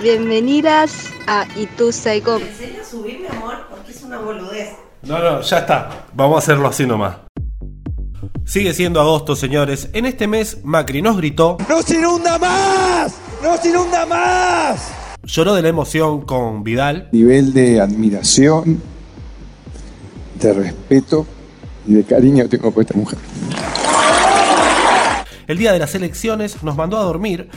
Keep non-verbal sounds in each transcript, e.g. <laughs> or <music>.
Bienvenidas a Itu Saigon. ¿En serio subir, mi amor? Porque es una boludez. No, no, ya está. Vamos a hacerlo así nomás. Sigue siendo agosto, señores. En este mes, Macri nos gritó. ¡No se inunda más! ¡No se inunda más! Lloró de la emoción con Vidal. Nivel de admiración, de respeto y de cariño tengo por esta mujer. El día de las elecciones nos mandó a dormir.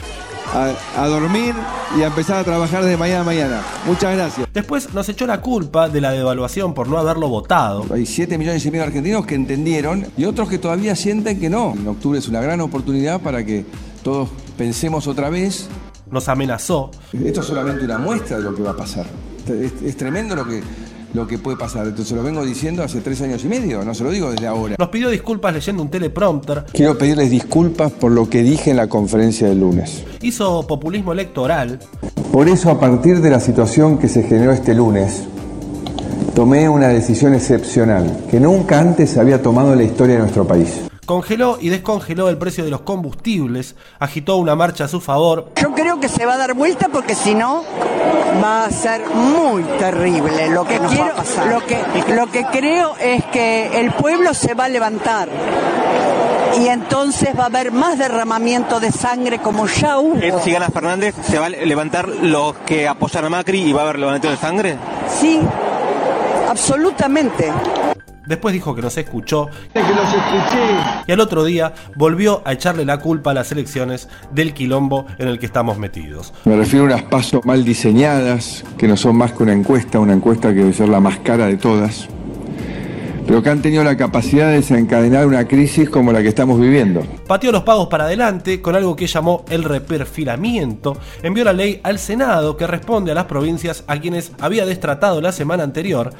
A, a, dormir y a empezar a trabajar de mañana a mañana. Muchas gracias. Después nos echó la culpa de la devaluación por no haberlo votado. Hay 7 millones y medio de argentinos que entendieron y otros que todavía sienten que no. En octubre es una gran oportunidad para que todos pensemos otra vez. Nos amenazó. Esto es solamente una muestra de lo que va a pasar. Es, es tremendo lo que, lo que puede pasar. Entonces lo vengo diciendo hace tres años y medio, no se lo digo desde ahora. Nos pidió disculpas leyendo un teleprompter. Quiero pedirles disculpas por lo que dije en la conferencia del lunes. Hizo populismo electoral. Por eso, a partir de la situación que se generó este lunes, tomé una decisión excepcional que nunca antes había tomado en la historia de nuestro país. Congeló y descongeló el precio de los combustibles, agitó una marcha a su favor. Yo creo que se va a dar vuelta porque si no va a ser muy terrible. Lo que quiero, lo que, lo que creo es que el pueblo se va a levantar y entonces va a haber más derramamiento de sangre como ya hubo. Si gana Fernández, ¿se va a levantar los que apoyan a Macri y va a haber levantamiento de sangre? Sí, absolutamente. Después dijo que nos escuchó. Que los escuché. Y al otro día volvió a echarle la culpa a las elecciones del quilombo en el que estamos metidos. Me refiero a unas pasos mal diseñadas, que no son más que una encuesta, una encuesta que debe ser la más cara de todas, pero que han tenido la capacidad de desencadenar una crisis como la que estamos viviendo. Pateó los pagos para adelante con algo que llamó el reperfilamiento, envió la ley al Senado que responde a las provincias a quienes había destratado la semana anterior,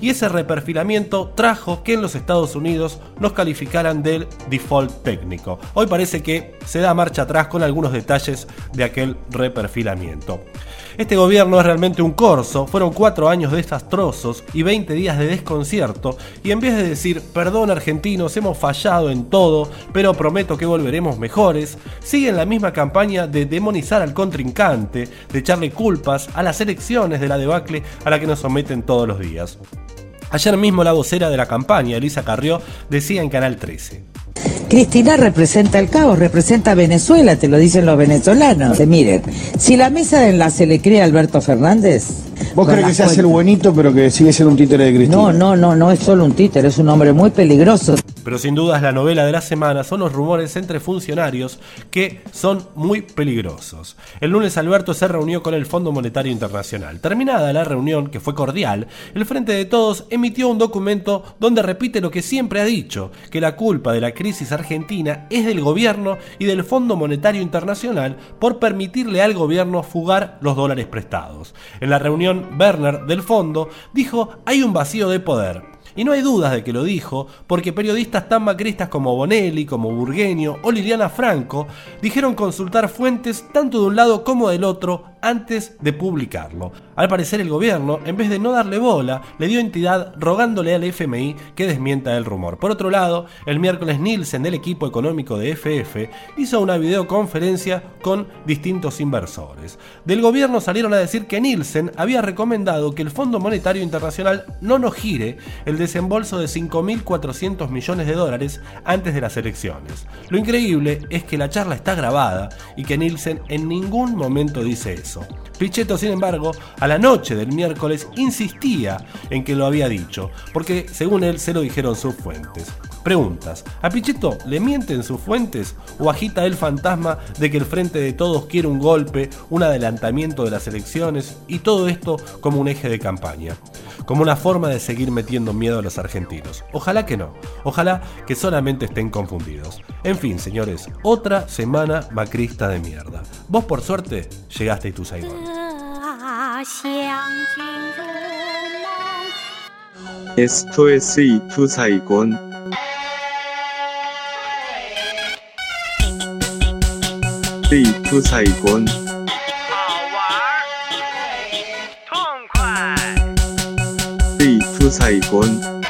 y ese reperfilamiento trajo que en los Estados Unidos nos calificaran del default técnico. Hoy parece que se da marcha atrás con algunos detalles de aquel reperfilamiento. Este gobierno es realmente un corso, fueron cuatro años desastrosos y 20 días de desconcierto, y en vez de decir, perdón argentinos, hemos fallado en todo, pero prometo que volveremos mejores, siguen la misma campaña de demonizar al contrincante, de echarle culpas a las elecciones de la debacle a la que nos someten todos los días. Ayer mismo la vocera de la campaña, Elisa Carrió, decía en Canal 13. Cristina representa el caos, representa Venezuela, te lo dicen los venezolanos. Miren, si la mesa de enlace le cree a Alberto Fernández. ¿Vos crees que se hace el buenito, pero que sigue siendo un títere de Cristina? No, no, no, no es solo un títere, es un hombre muy peligroso. Pero sin dudas la novela de la semana son los rumores entre funcionarios que son muy peligrosos. El lunes Alberto se reunió con el Fondo Monetario Internacional. Terminada la reunión, que fue cordial, el Frente de Todos emitió un documento donde repite lo que siempre ha dicho, que la culpa de la crisis argentina es del gobierno y del Fondo Monetario Internacional por permitirle al gobierno fugar los dólares prestados. En la reunión, Werner del fondo dijo hay un vacío de poder. Y no hay dudas de que lo dijo, porque periodistas tan macristas como Bonelli, como Burgueño o Liliana Franco dijeron consultar fuentes tanto de un lado como del otro antes de publicarlo. Al parecer el gobierno, en vez de no darle bola, le dio entidad rogándole al FMI que desmienta el rumor. Por otro lado, el miércoles Nielsen del equipo económico de FF hizo una videoconferencia con distintos inversores. Del gobierno salieron a decir que Nielsen había recomendado que el Fondo Monetario Internacional no nos gire el desembolso de 5.400 millones de dólares antes de las elecciones. Lo increíble es que la charla está grabada y que Nielsen en ningún momento dice eso. Pichetto, sin embargo, a la noche del miércoles insistía en que lo había dicho, porque según él se lo dijeron sus fuentes. Preguntas, ¿a Pichetto le mienten sus fuentes o agita el fantasma de que el Frente de Todos quiere un golpe, un adelantamiento de las elecciones y todo esto como un eje de campaña? Como una forma de seguir metiendo miedo a los argentinos. Ojalá que no, ojalá que solamente estén confundidos. En fin, señores, otra semana macrista de mierda. Vos por suerte llegaste a tu Saigon. Esto es tu Saigon. tu Saigon. 痛快，tu Saigon. Esto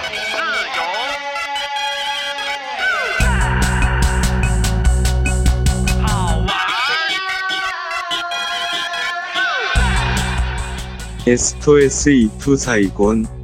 에스토 S240,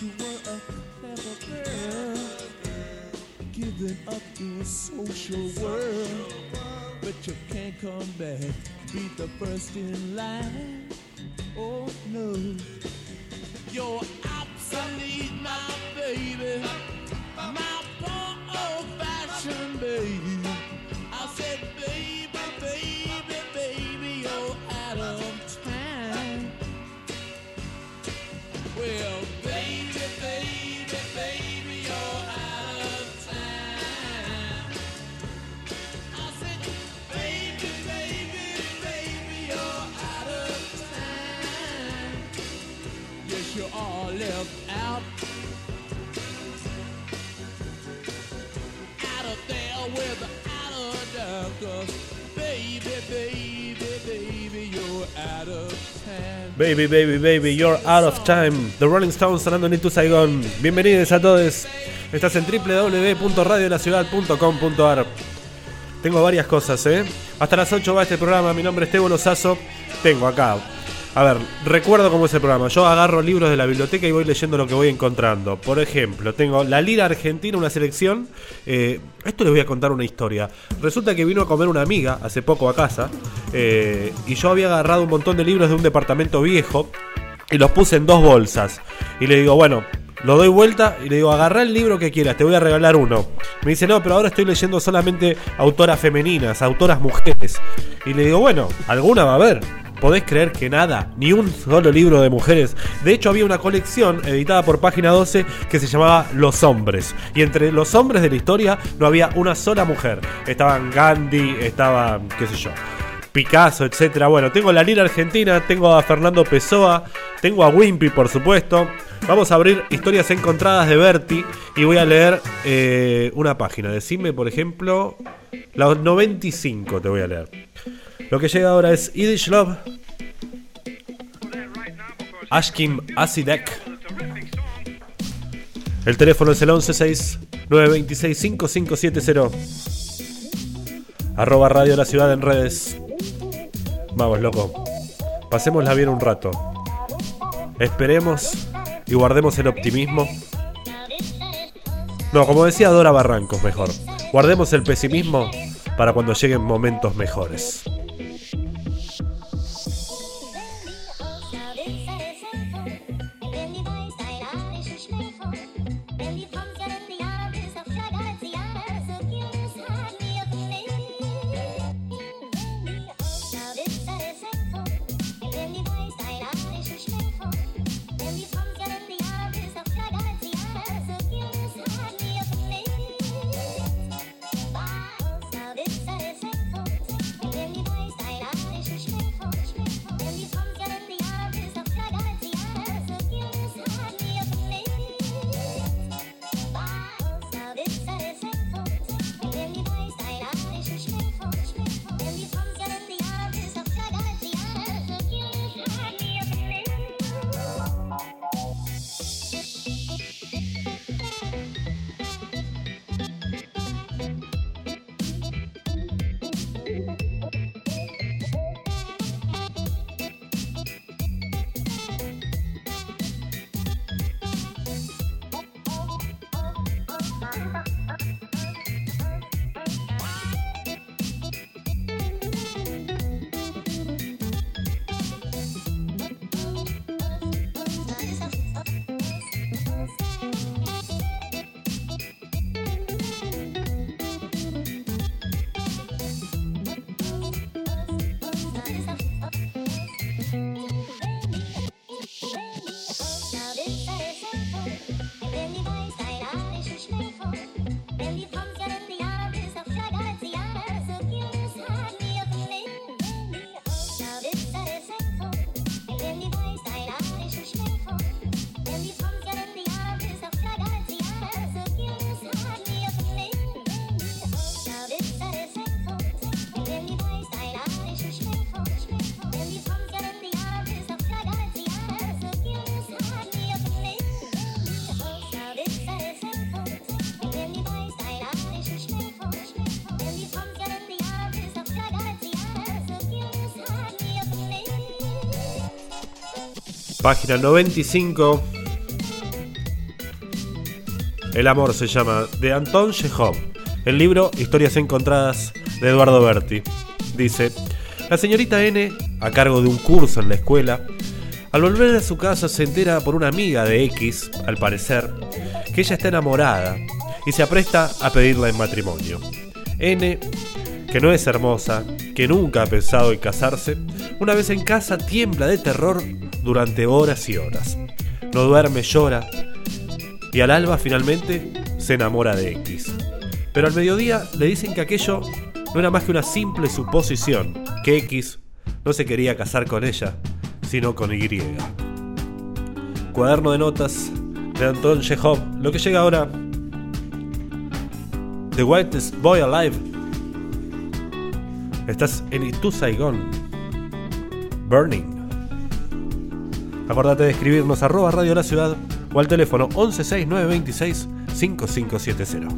You were a clever girl, giving up to a social world, but you can't come back, be the first in line. Oh no, you're Baby, baby, baby, you're out of time. The Rolling Stones sonando en Saigon. Bienvenidos a todos. Estás en www.radiolaciudad.com.ar. Tengo varias cosas, ¿eh? Hasta las 8 va este programa. Mi nombre es Tebo Lozazo. Tengo acá. A ver, recuerdo cómo es el programa. Yo agarro libros de la biblioteca y voy leyendo lo que voy encontrando. Por ejemplo, tengo La Lira Argentina, una selección. Eh, esto les voy a contar una historia. Resulta que vino a comer una amiga hace poco a casa. eh, y yo había agarrado un montón de libros de un departamento viejo. Y los puse en dos bolsas. Y le digo, bueno, lo doy vuelta y le digo, agarrá el libro que quieras, te voy a regalar uno. Me dice, no, pero ahora estoy leyendo solamente autoras femeninas, autoras mujeres. Y le digo, bueno, alguna va a haber. ¿Podés creer que nada? Ni un solo libro de mujeres. De hecho, había una colección editada por Página 12 que se llamaba Los Hombres. Y entre los hombres de la historia no había una sola mujer. Estaban Gandhi, estaba, qué sé yo, Picasso, etcétera. Bueno, tengo la Lira Argentina, tengo a Fernando Pessoa, tengo a Wimpy, por supuesto. Vamos a abrir historias encontradas de Berti y voy a leer eh, una página. Decime, por ejemplo, la 95 te voy a leer. Lo que llega ahora es Yiddish Love, Ashkim Asidek. El teléfono es el 116 926 5570. Arroba Radio La Ciudad en redes. Vamos, loco. Pasémosla bien un rato. Esperemos y guardemos el optimismo. No, como decía Dora Barrancos, mejor. Guardemos el pesimismo para cuando lleguen momentos mejores. Página 95. El amor se llama de Anton Chekhov. El libro Historias encontradas de Eduardo Berti. Dice, la señorita N, a cargo de un curso en la escuela, al volver a su casa se entera por una amiga de X, al parecer, que ella está enamorada y se apresta a pedirla en matrimonio. N, que no es hermosa, que nunca ha pensado en casarse, una vez en casa tiembla de terror durante horas y horas. No duerme, llora y al alba finalmente se enamora de X. Pero al mediodía le dicen que aquello no era más que una simple suposición, que X no se quería casar con ella, sino con Y. Cuaderno de notas de Anton Chekhov, lo que llega ahora. The Whitest Boy Alive. Estás en Itu Saigon. Burning. Acordate de escribirnos arroba Radio La Ciudad o al teléfono 116926 5570.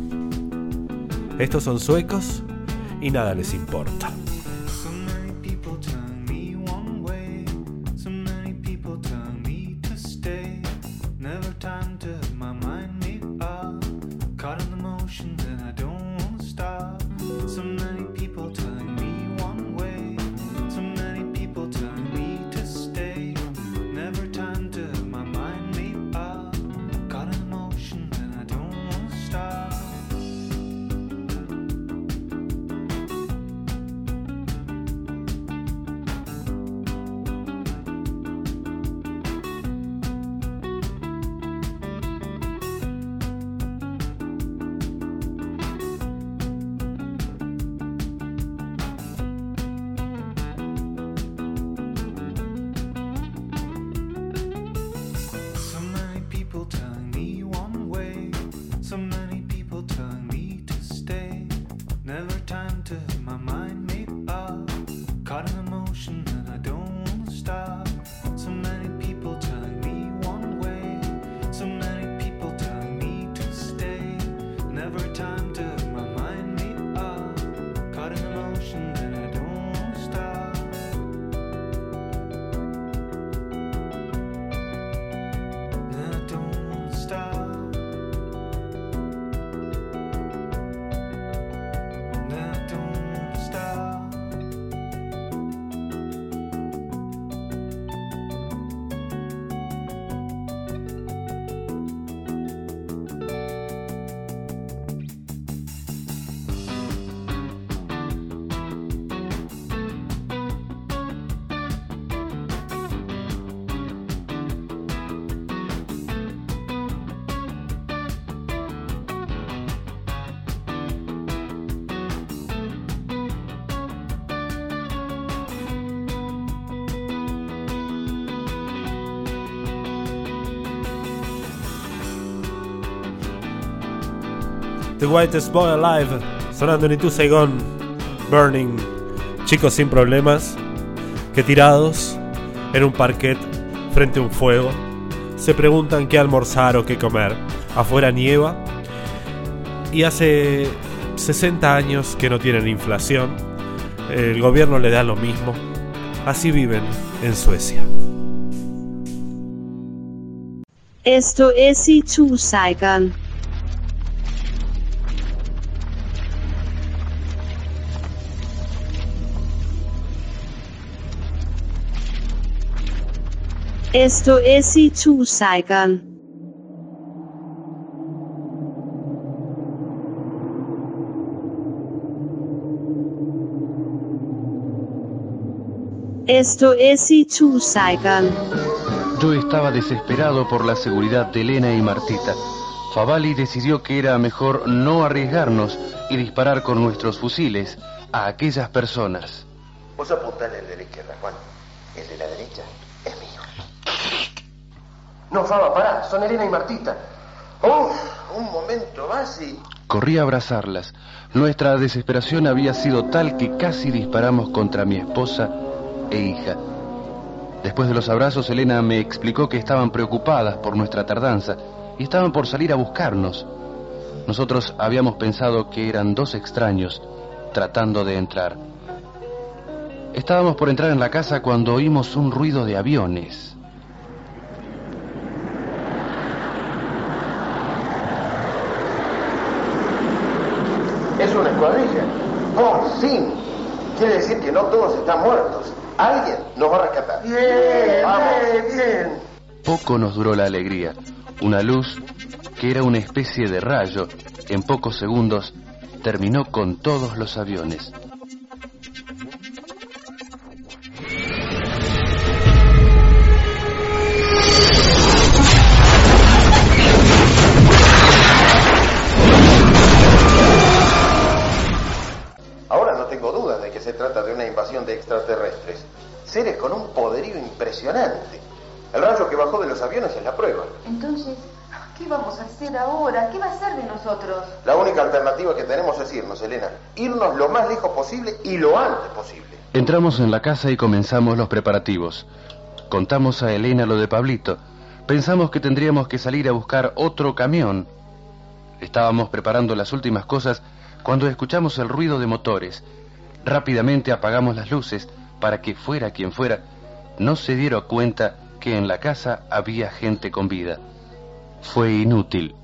Estos son suecos y nada les importa. The Whitest Boy Alive, sonando en Itu Saigon, Burning, chicos sin problemas, que tirados en un parquet frente a un fuego, se preguntan qué almorzar o qué comer. Afuera nieva y hace 60 años que no tienen inflación, el gobierno le da lo mismo, así viven en Suecia. Esto es Itu Saigon. Esto es Itu Saigon. Esto es Itu Saigon. Yo estaba desesperado por la seguridad de Elena y Martita. Favali decidió que era mejor no arriesgarnos y disparar con nuestros fusiles a aquellas personas. Vos apuntale el de la izquierda, Juan. El de la derecha. No, Faba, pará. Son Elena y Martita. Uf, un momento más y... Corrí a abrazarlas. Nuestra desesperación había sido tal que casi disparamos contra mi esposa e hija. Después de los abrazos, Elena me explicó que estaban preocupadas por nuestra tardanza y estaban por salir a buscarnos. Nosotros habíamos pensado que eran dos extraños tratando de entrar. Estábamos por entrar en la casa cuando oímos un ruido de aviones. Es una escuadrilla. Por fin. Quiere decir que no todos están muertos. Alguien nos va a rescatar. Bien, Vamos. bien, bien. Poco nos duró la alegría. Una luz que era una especie de rayo, en pocos segundos terminó con todos los aviones. Con un poderío impresionante. El rayo que bajó de los aviones es la prueba. Entonces, ¿qué vamos a hacer ahora? ¿Qué va a ser de nosotros? La única alternativa que tenemos es irnos, Elena. Irnos lo más lejos posible y lo antes posible. Entramos en la casa y comenzamos los preparativos. Contamos a Elena lo de Pablito. Pensamos que tendríamos que salir a buscar otro camión. Estábamos preparando las últimas cosas cuando escuchamos el ruido de motores. Rápidamente apagamos las luces para que fuera quien fuera, no se diera cuenta que en la casa había gente con vida. Fue inútil.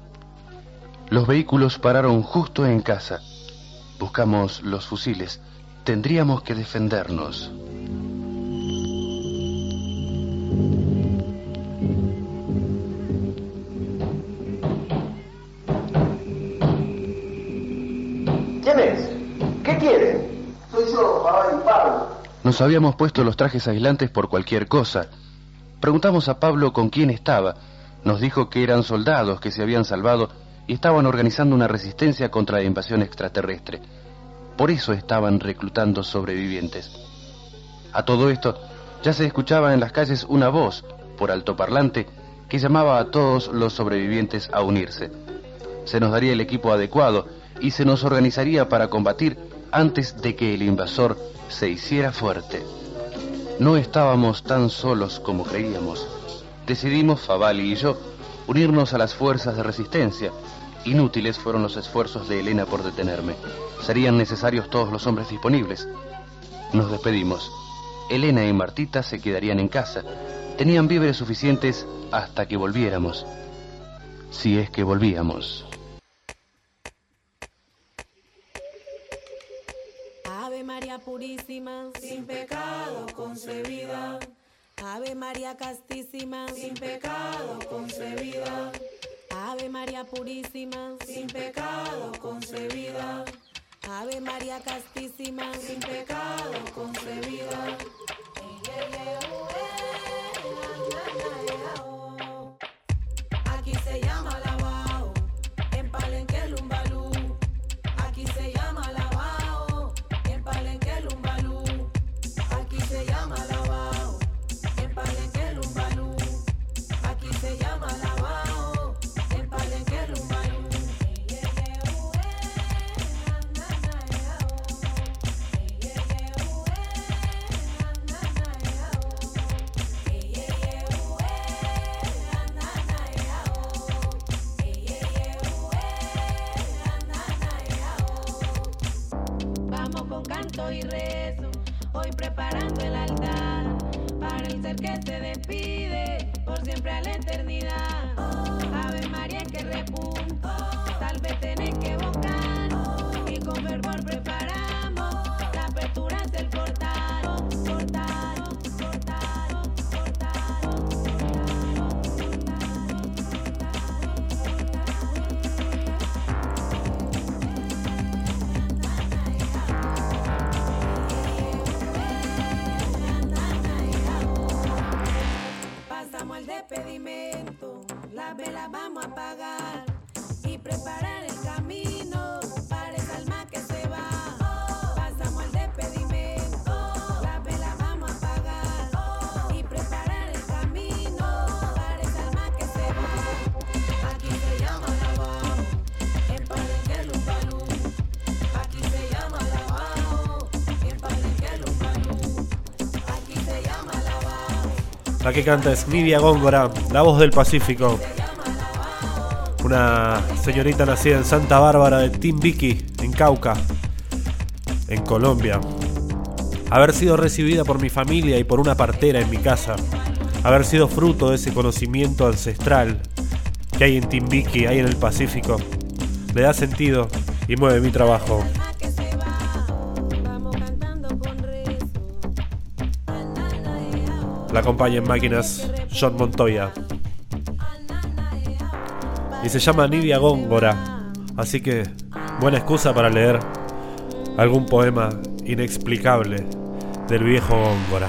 Los vehículos pararon justo en casa. Buscamos los fusiles. Tendríamos que defendernos. Nos habíamos puesto los trajes aislantes por cualquier cosa. Preguntamos a Pablo con quién estaba. Nos dijo que eran soldados que se habían salvado y estaban organizando una resistencia contra la invasión extraterrestre. Por eso estaban reclutando sobrevivientes. A todo esto, ya se escuchaba en las calles una voz, por altoparlante, que llamaba a todos los sobrevivientes a unirse. Se nos daría el equipo adecuado y se nos organizaría para combatir antes de que el invasor se hiciera fuerte. No estábamos tan solos como creíamos. Decidimos, Favali y yo, unirnos a las fuerzas de resistencia. Inútiles fueron los esfuerzos de Elena por detenerme. Serían necesarios todos los hombres disponibles. Nos despedimos. Elena y Martita se quedarían en casa. Tenían víveres suficientes hasta que volviéramos. Si es que volvíamos. María Purísima, sin pecado concebida. Ave María Castísima, sin pecado concebida. Ave María Purísima, sin pecado concebida. Ave María Castísima, sin pecado concebida. Para el ser que se despide por siempre a la eternidad. Ave María que repunta, tal vez tenés que evocar y con Pasamos al despedimento, que canta es Nidia Góngora, la voz del Pacífico. Una señorita nacida en Santa Bárbara de Timbiqui, en Cauca, en Colombia. Haber sido recibida por mi familia y por una partera en mi casa. Haber sido fruto de ese conocimiento ancestral que hay en Timbiqui, hay en el Pacífico. Le da sentido y mueve mi trabajo. La acompaña en máquinas John Montoya. Y se llama Nidia Góngora. Así que buena excusa para leer algún poema inexplicable del viejo Góngora.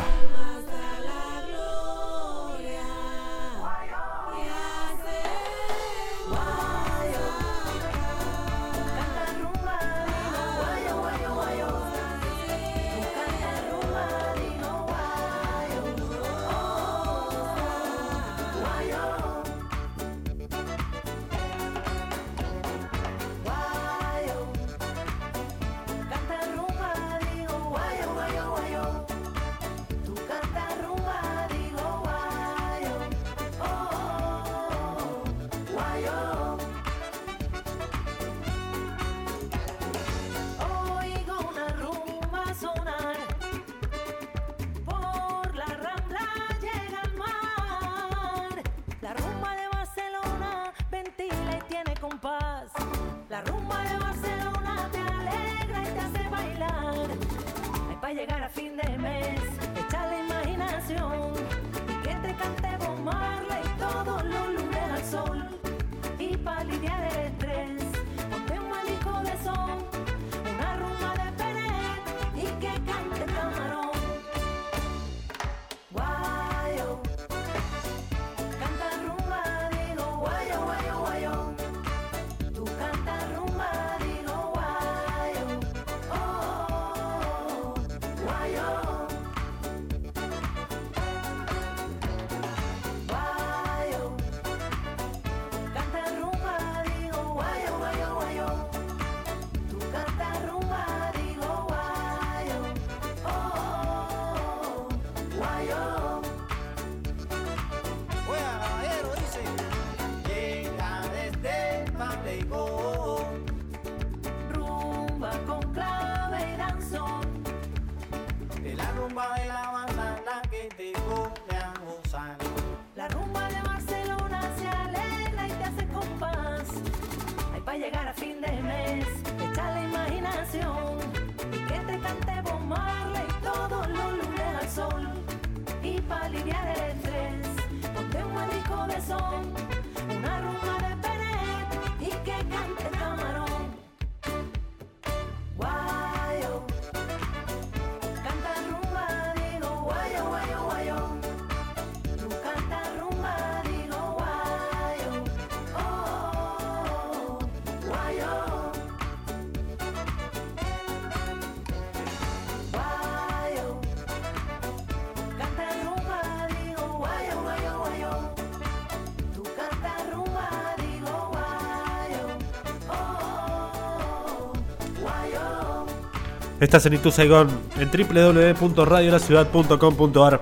Estás en Itu Saigon en www.radiolaciudad.com.ar.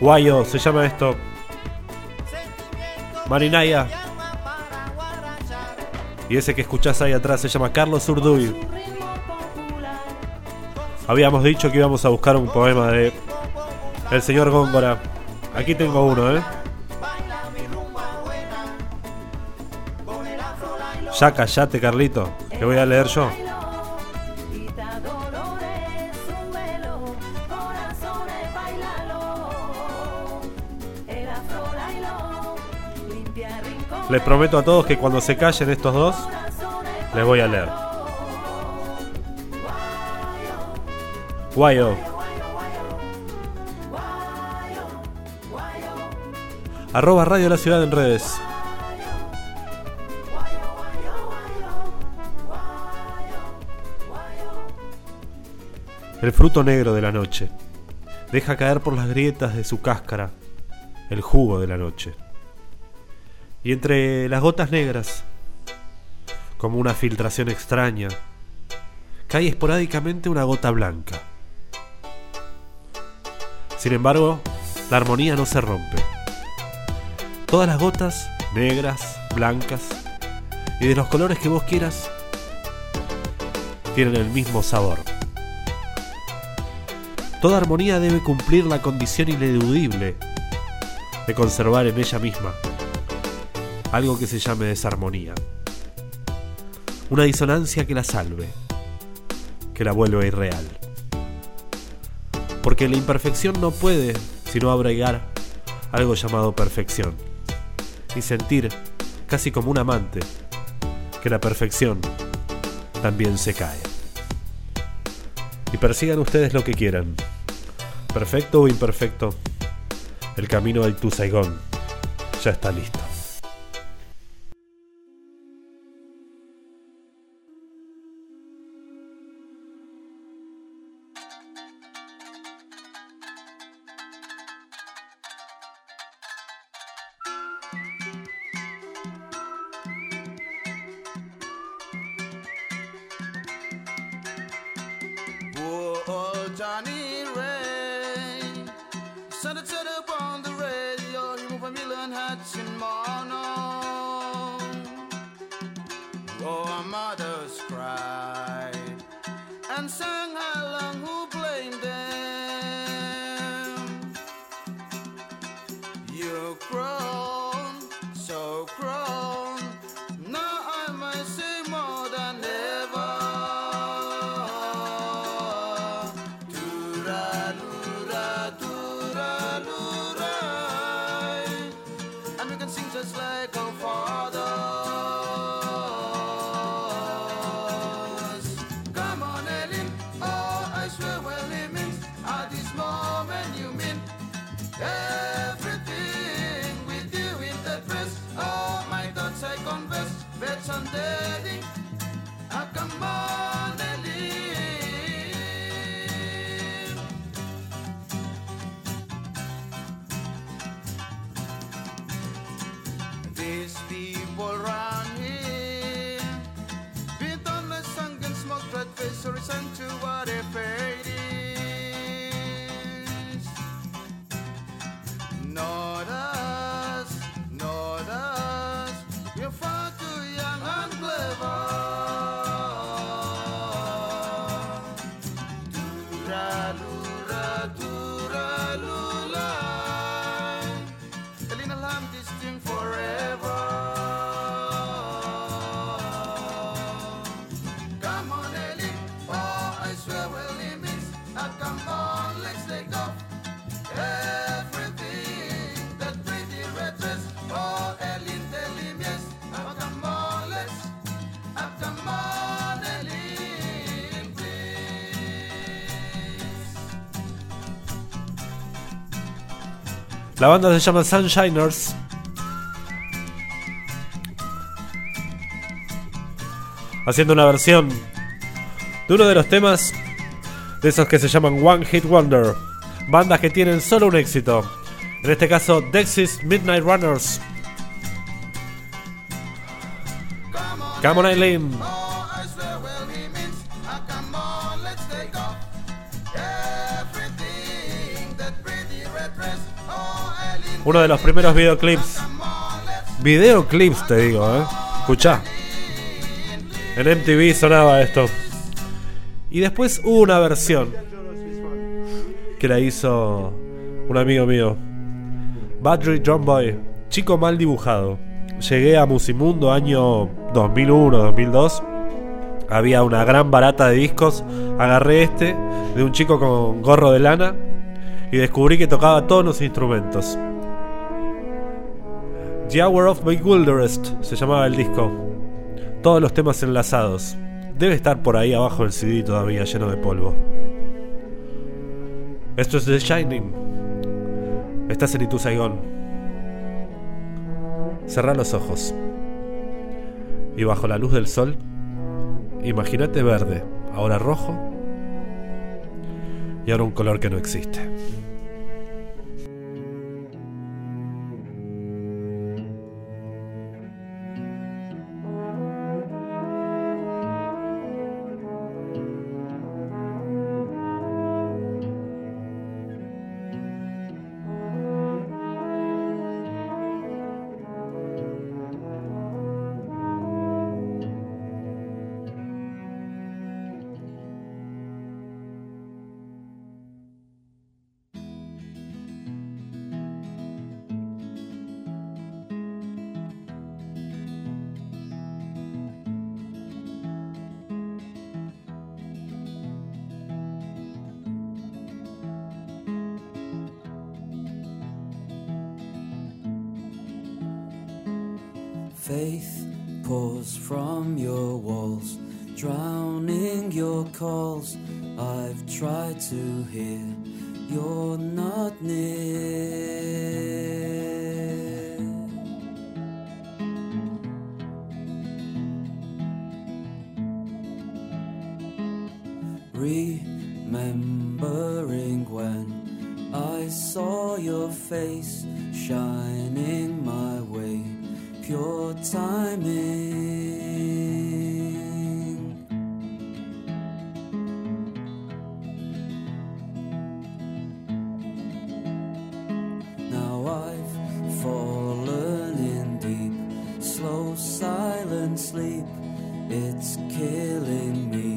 Guayo se llama esto. Marinaya. Y ese que escuchás ahí atrás se llama Carlos Urduy. Habíamos dicho que íbamos a buscar un poema de el señor Góngora. Aquí tengo uno, ¿eh? Ya callate, Carlito, que voy a leer yo. Les prometo a todos que cuando se callen estos dos, les voy a leer. Guayo. Arroba Radio La Ciudad en redes. El fruto negro de la noche deja caer por las grietas de su cáscara el jugo de la noche. Y entre las gotas negras, como una filtración extraña, cae esporádicamente una gota blanca. Sin embargo, la armonía no se rompe. Todas las gotas, negras, blancas y de los colores que vos quieras, tienen el mismo sabor. Toda armonía debe cumplir la condición ineludible de conservar en ella misma algo que se llame desarmonía. Una disonancia que la salve, que la vuelva irreal. Porque la imperfección no puede sino abrigar algo llamado perfección y sentir, casi como un amante, que la perfección también se cae. Y persigan ustedes lo que quieran, perfecto o imperfecto, el camino al Tu Saigón ya está listo. No. La banda se llama Sunshiners. Haciendo una versión de uno de los temas de esos que se llaman One Hit Wonder. Bandas que tienen solo un éxito. En este caso, Dexys Midnight Runners. Come on. Uno de los primeros videoclips. Videoclips, te digo, ¿eh? Escuchá. En MTV sonaba esto. Y después hubo una versión que la hizo un amigo mío, Badry John Boy, chico mal dibujado. Llegué a Musimundo año 2001, 2002. Había una gran barata de discos. Agarré este de un chico con gorro de lana y descubrí que tocaba todos los instrumentos. The Hour of My Wilderness se llamaba el disco. Todos los temas enlazados. Debe estar por ahí abajo el CD todavía lleno de polvo. Esto es The Shining. Estás en Itu Saigon. Cerrá los ojos. Y bajo la luz del sol, imagínate verde, ahora rojo y ahora un color que no existe. Fallen in deep, slow, silent sleep. It's killing me.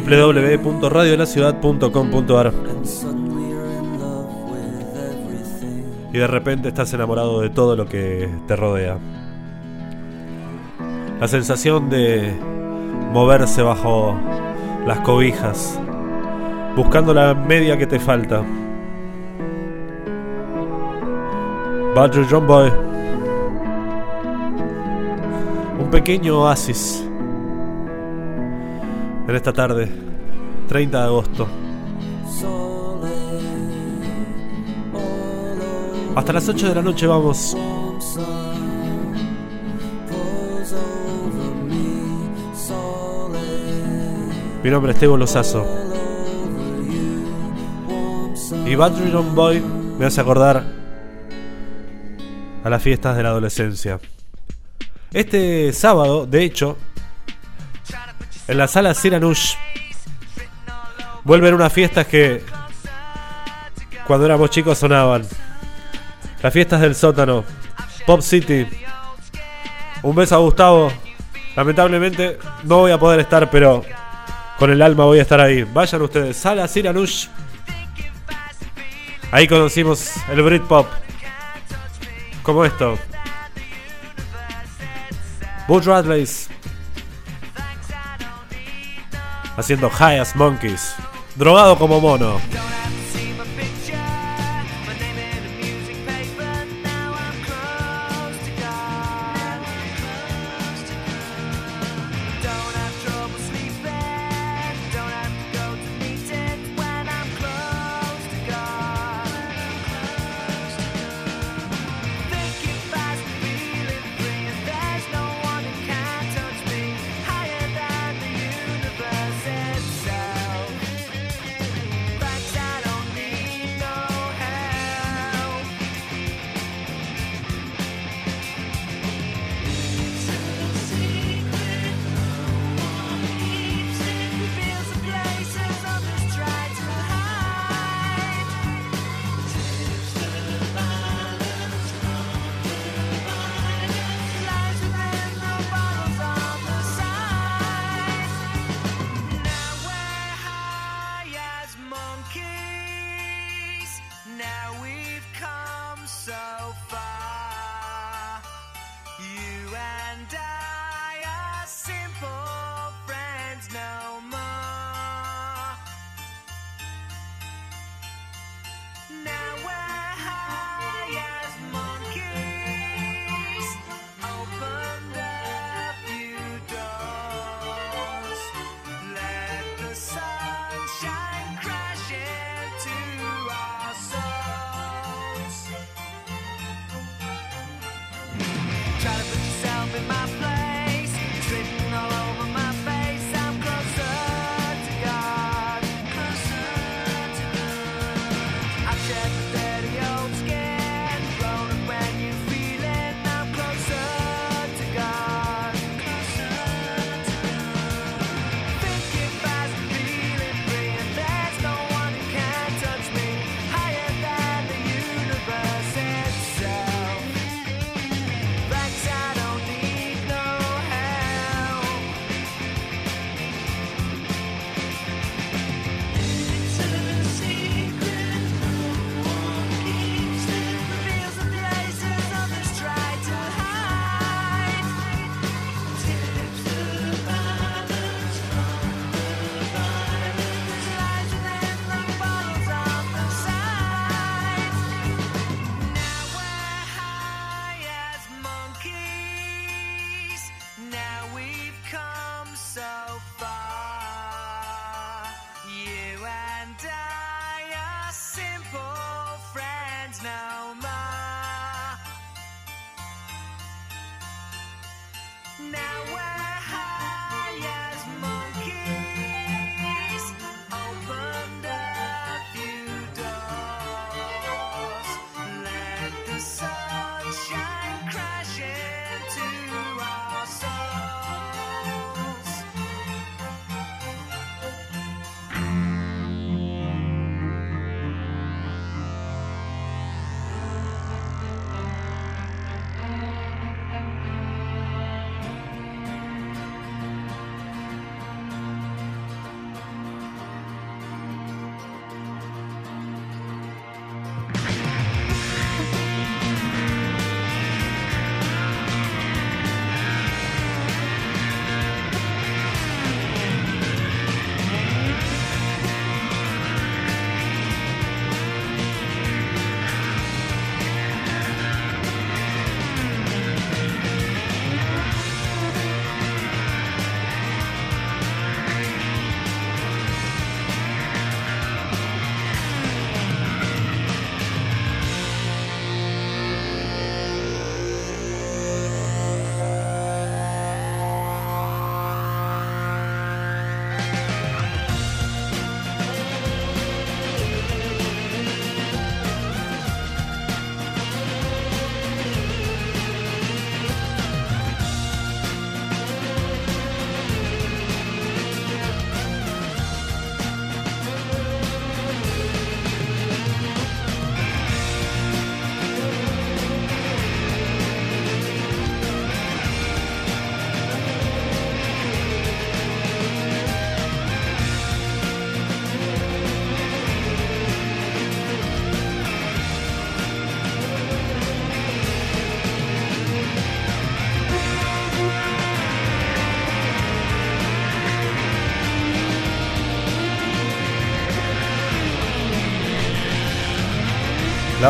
www.radiolaciudad.com.ar y de repente estás enamorado de todo lo que te rodea. La sensación de moverse bajo las cobijas, buscando la media que te falta. Badger John Boy. Un pequeño oasis en esta tarde, 30 de agosto. Hasta las 8 de la noche vamos. Mi nombre es Tebo Lozazo. Y Badminton Boy me hace acordar a las fiestas de la adolescencia. Este sábado, de hecho, en la sala Siranush vuelven unas fiestas que cuando éramos chicos sonaban. Las fiestas del sótano, Pop City. Un beso a Gustavo. Lamentablemente no voy a poder estar, pero con el alma voy a estar ahí. Vayan ustedes, sala Siranush. Ahí conocimos el Britpop. Como esto. Butch Radleys. Haciendo High as Monkeys. Drogado como mono.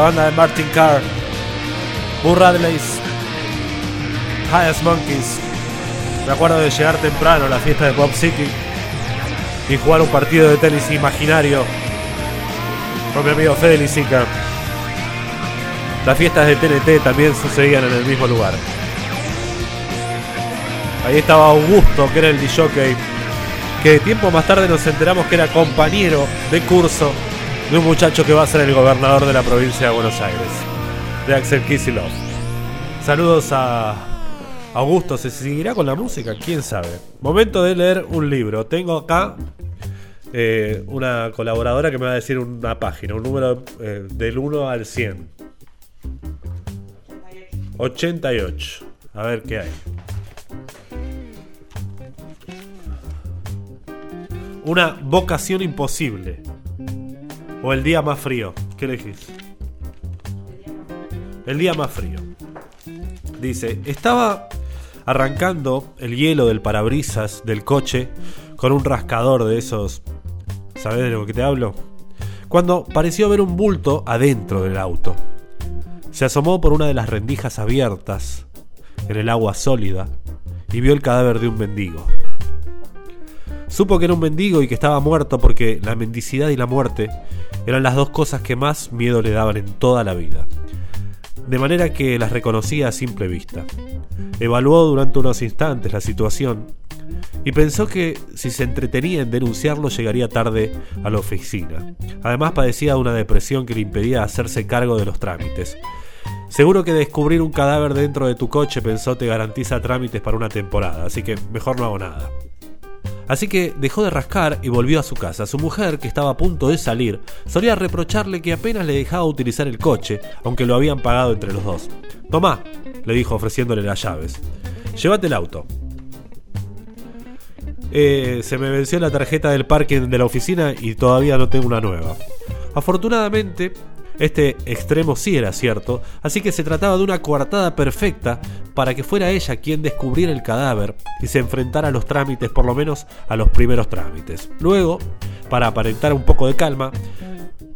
Banda de Martin Carr, Boo Radley's, Highest Monkeys. Me acuerdo de llegar temprano a la fiesta de Pop City y jugar un partido de tenis imaginario con mi amigo Fede Lisica. Las fiestas de TNT también sucedían en el mismo lugar. Ahí estaba Augusto, que era el DJ, que tiempo más tarde nos enteramos que era compañero de curso de un muchacho que va a ser el gobernador de la provincia de Buenos Aires, de Axel Kicillof. Saludos a Augusto, ¿se seguirá con la música? ¿Quién sabe? Momento de leer un libro. Tengo acá eh, una colaboradora que me va a decir una página, un número eh, del 1 al 100. 88. A ver qué hay. Una vocación imposible. O el día más frío. ¿Qué elegís? El día más frío. Dice, estaba arrancando el hielo del parabrisas del coche con un rascador de esos... ¿Sabes de lo que te hablo? Cuando pareció ver un bulto adentro del auto. Se asomó por una de las rendijas abiertas en el agua sólida y vio el cadáver de un mendigo. Supo que era un mendigo y que estaba muerto porque la mendicidad y la muerte eran las dos cosas que más miedo le daban en toda la vida. De manera que las reconocía a simple vista. Evaluó durante unos instantes la situación y pensó que si se entretenía en denunciarlo llegaría tarde a la oficina. Además padecía de una depresión que le impedía hacerse cargo de los trámites. Seguro que descubrir un cadáver dentro de tu coche, pensó, te garantiza trámites para una temporada, así que mejor no hago nada. Así que dejó de rascar y volvió a su casa. Su mujer, que estaba a punto de salir, solía reprocharle que apenas le dejaba utilizar el coche, aunque lo habían pagado entre los dos. Tomá, le dijo ofreciéndole las llaves. Llévate el auto. Eh, se me venció la tarjeta del parking de la oficina y todavía no tengo una nueva. Afortunadamente, este extremo sí era cierto, así que se trataba de una coartada perfecta para que fuera ella quien descubriera el cadáver y se enfrentara a los trámites, por lo menos a los primeros trámites. Luego, para aparentar un poco de calma,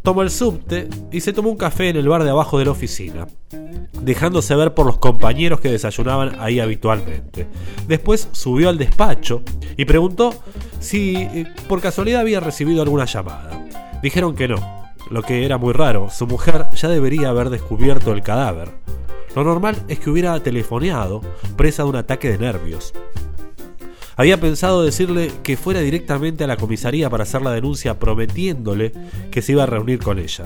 tomó el subte y se tomó un café en el bar de abajo de la oficina, dejándose ver por los compañeros que desayunaban ahí habitualmente. Después subió al despacho y preguntó si eh, por casualidad había recibido alguna llamada. Dijeron que no, lo que era muy raro, su mujer ya debería haber descubierto el cadáver. Lo normal es que hubiera telefoneado, presa de un ataque de nervios. Había pensado decirle que fuera directamente a la comisaría para hacer la denuncia prometiéndole que se iba a reunir con ella.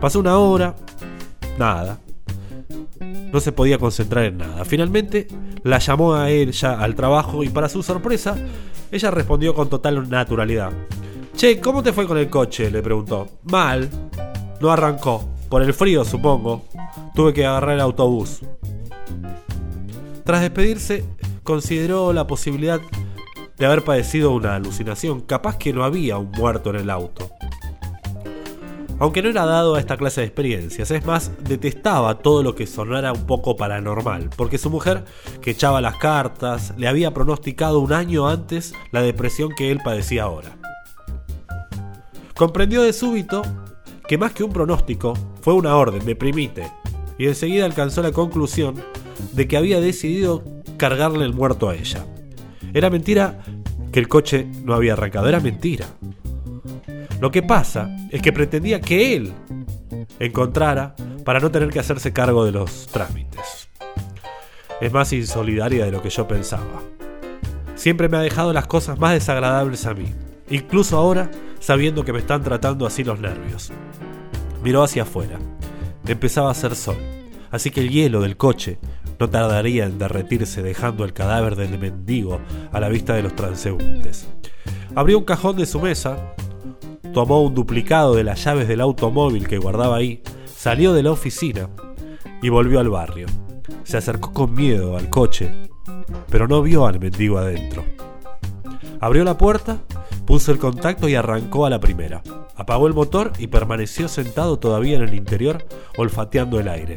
Pasó una hora, nada. No se podía concentrar en nada. Finalmente la llamó a él ya al trabajo y para su sorpresa, ella respondió con total naturalidad. Che, ¿cómo te fue con el coche? le preguntó. Mal. No arrancó. Por el frío, supongo. Tuve que agarrar el autobús. Tras despedirse, consideró la posibilidad de haber padecido una alucinación. Capaz que no había un muerto en el auto. Aunque no era dado a esta clase de experiencias, es más, detestaba todo lo que sonara un poco paranormal, porque su mujer, que echaba las cartas, le había pronosticado un año antes la depresión que él padecía ahora. Comprendió de súbito que más que un pronóstico, fue una orden, deprimite, y enseguida alcanzó la conclusión de que había decidido cargarle el muerto a ella. Era mentira que el coche no había arrancado, era mentira. Lo que pasa es que pretendía que él encontrara para no tener que hacerse cargo de los trámites. Es más insolidaria de lo que yo pensaba. Siempre me ha dejado las cosas más desagradables a mí, incluso ahora sabiendo que me están tratando así los nervios. Miró hacia afuera. Empezaba a hacer sol, así que el hielo del coche no tardaría en derretirse dejando el cadáver del mendigo a la vista de los transeúntes. Abrió un cajón de su mesa, tomó un duplicado de las llaves del automóvil que guardaba ahí, salió de la oficina y volvió al barrio. Se acercó con miedo al coche, pero no vio al mendigo adentro. Abrió la puerta Puso el contacto y arrancó a la primera. Apagó el motor y permaneció sentado todavía en el interior, olfateando el aire.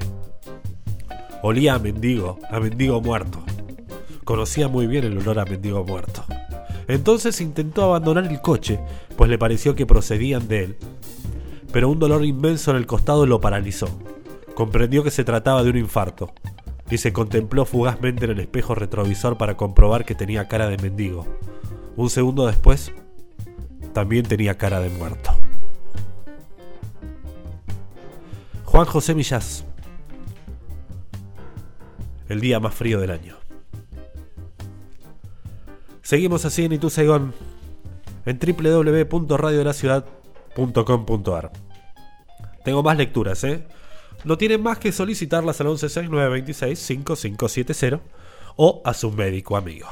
Olía a mendigo, a mendigo muerto. Conocía muy bien el olor a mendigo muerto. Entonces intentó abandonar el coche, pues le pareció que procedían de él. Pero un dolor inmenso en el costado lo paralizó. Comprendió que se trataba de un infarto y se contempló fugazmente en el espejo retrovisor para comprobar que tenía cara de mendigo. Un segundo después, también tenía cara de muerto. Juan José Millás. El día más frío del año. Seguimos así en Itusaigón en www.radiolaciudad.com.ar. Tengo más lecturas, ¿eh? No tienen más que solicitarlas al 1169265570 o a su médico amigo.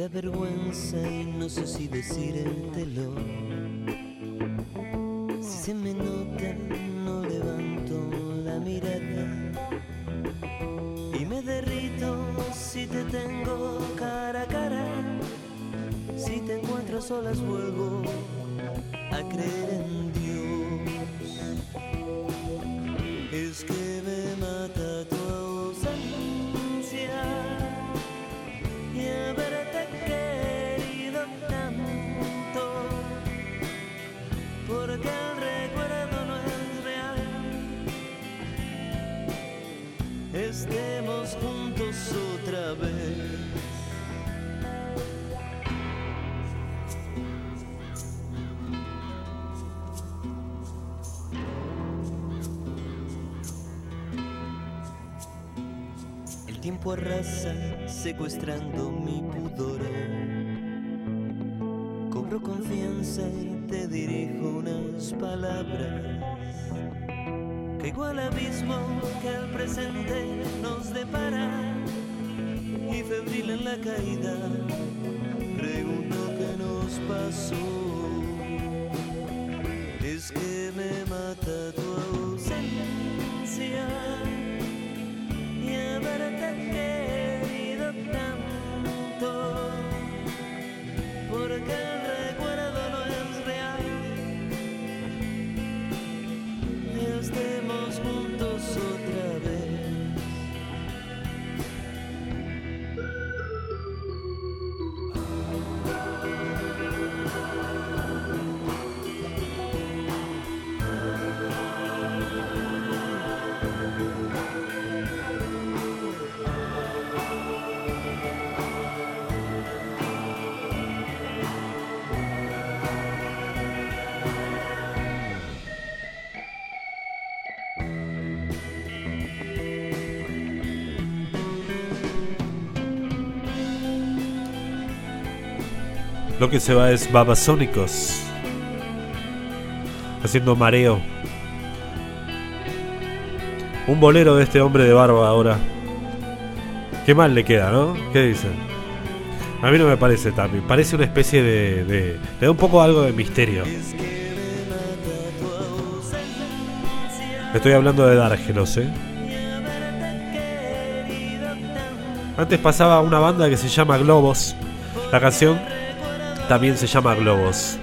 Da vergüenza y no sé si decírtelo. Si se me nota, no levanto la mirada. Y me derrito si te tengo cara a cara. Si te encuentro solas, vuelvo a creer tiempo arrasa secuestrando mi pudor. Cobro confianza y te dirijo unas palabras. Caigo al abismo que el presente nos depara. Y febril en la caída, Lo que se va es Babasónicos. Haciendo mareo. Un bolero de este hombre de barba ahora. Qué mal le queda, ¿no? ¿Qué dicen? A mí no me parece también. Parece una especie de, de. Le da un poco algo de misterio. Estoy hablando de Dárgelos, ¿eh? Antes pasaba una banda que se llama Globos. La canción también se llama Globos.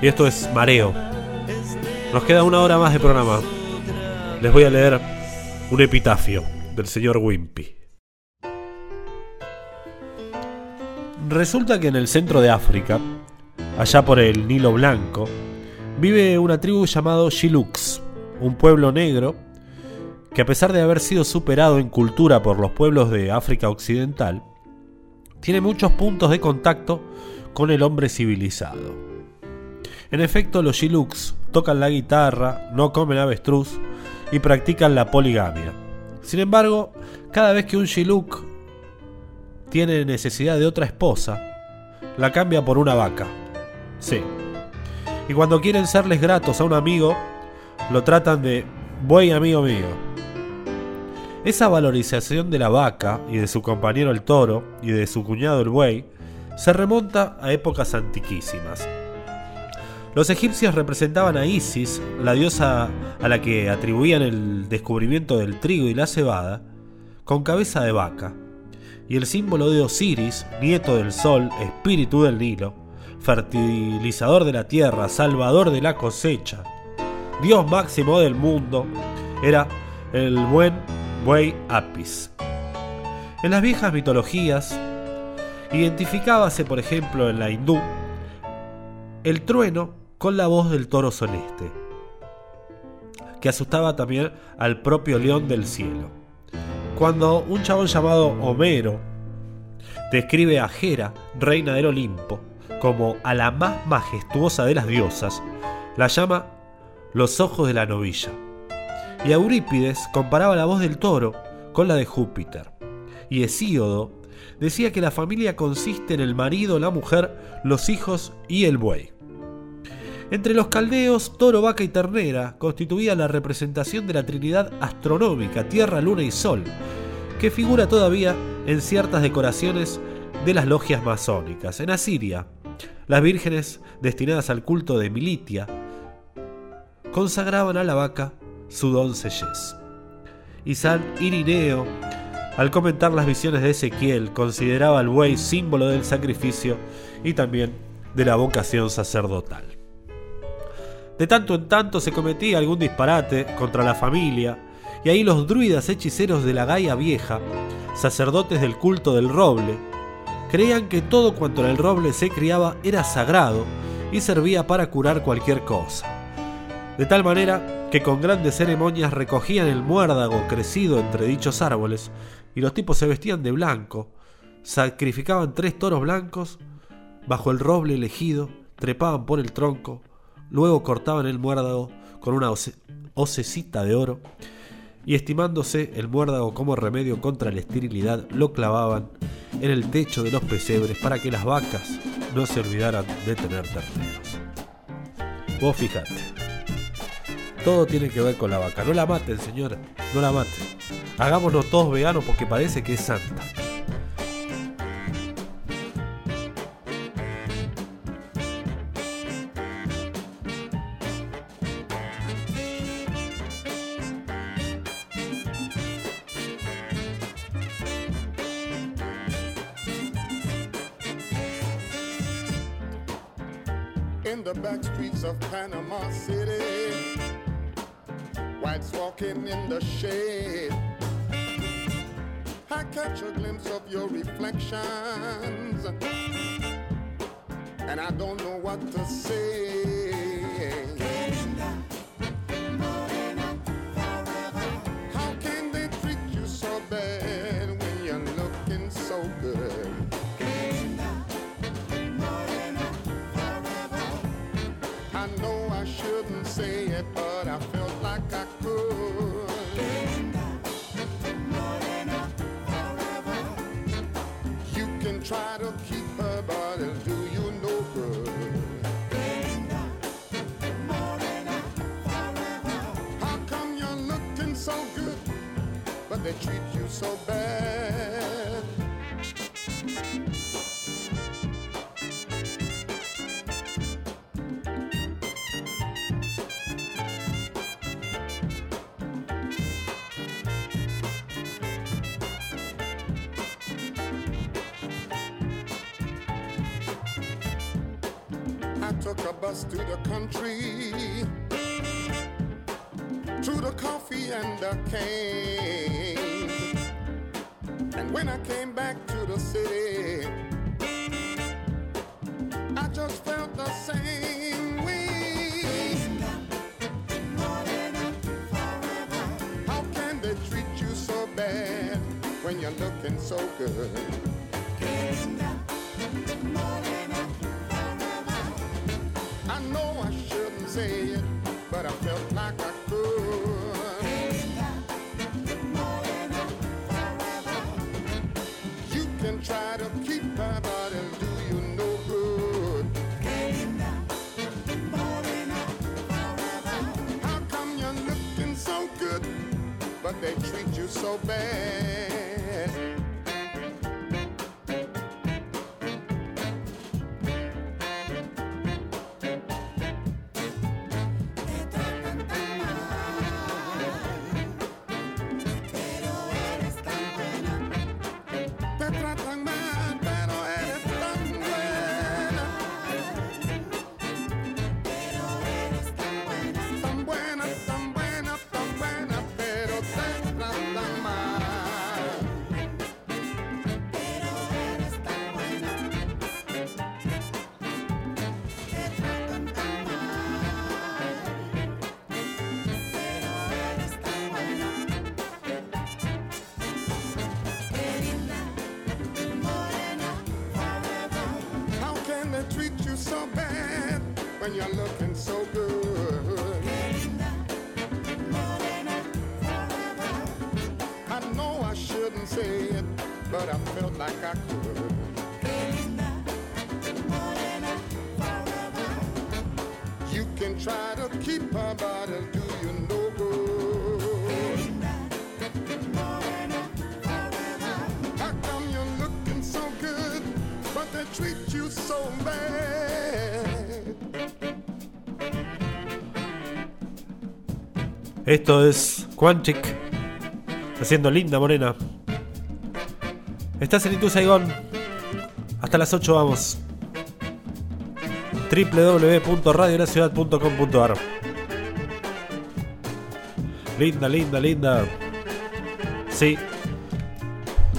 Y esto es Mareo. Nos queda una hora más de programa. Les voy a leer un epitafio del señor Wimpy. Resulta que en el centro de África, allá por el Nilo Blanco, vive una tribu llamado Shilux, un pueblo negro que a pesar de haber sido superado en cultura por los pueblos de África Occidental, tiene muchos puntos de contacto con el hombre civilizado. En efecto, los Shilux tocan la guitarra, no comen avestruz y practican la poligamia. Sin embargo, cada vez que un Shiluk tiene necesidad de otra esposa, la cambia por una vaca. Sí. Y cuando quieren serles gratos a un amigo, lo tratan de buey amigo mío. Esa valorización de la vaca y de su compañero el toro y de su cuñado el buey se remonta a épocas antiquísimas. Los egipcios representaban a Isis, la diosa a la que atribuían el descubrimiento del trigo y la cebada, con cabeza de vaca, y el símbolo de Osiris, nieto del sol, espíritu del Nilo, fertilizador de la tierra, salvador de la cosecha, dios máximo del mundo, era el buen buey Apis. En las viejas mitologías, identificábase, por ejemplo, en la hindú, el trueno con la voz del toro celeste, que asustaba también al propio león del cielo. Cuando un chabón llamado Homero describe a Hera, reina del Olimpo, como a la más majestuosa de las diosas, la llama los ojos de la novilla. Y Eurípides comparaba la voz del toro con la de Júpiter. Y Hesíodo decía que la familia consiste en el marido, la mujer, los hijos y el buey. Entre los caldeos, toro, vaca y ternera constituía la representación de la Trinidad astronómica, Tierra, Luna y Sol, que figura todavía en ciertas decoraciones de las logias masónicas. En Asiria, las vírgenes destinadas al culto de Militia consagraban a la vaca su doncellez. Y San Irineo, al comentar las visiones de Ezequiel, consideraba al buey símbolo del sacrificio y también de la vocación sacerdotal. De tanto en tanto se cometía algún disparate contra la familia, y ahí los druidas hechiceros de la Gaia Vieja, sacerdotes del culto del roble, creían que todo cuanto en el roble se criaba era sagrado y servía para curar cualquier cosa. De tal manera que con grandes ceremonias recogían el muérdago crecido entre dichos árboles y los tipos se vestían de blanco, sacrificaban tres toros blancos bajo el roble elegido, trepaban por el tronco, luego cortaban el muérdago con una hoce- hocecita de oro y estimándose el muérdago como remedio contra la esterilidad, lo clavaban en el techo de los pesebres para que las vacas no se olvidaran de tener terneros. Vos fijate, todo tiene que ver con la vaca. No la maten, señora, no la maten. Hagámonos todos veganos porque parece que es santa. Reflections, and I don't know what to say. How can they treat you so bad when you're looking so good? A bus to the country, to the coffee and the cane. And when I came back to the city, I just felt the same way. How can they treat you so bad when you're looking so good? They treat you so bad? Treat you so bad when you're looking so good? I know I shouldn't say it, but I felt like I could. You can try to keep her, but Esto es Quantic haciendo linda morena. Estás en Itu Saigón. Hasta las 8 vamos. www.radiolaciudad.com.ar Linda, linda, linda. Sí.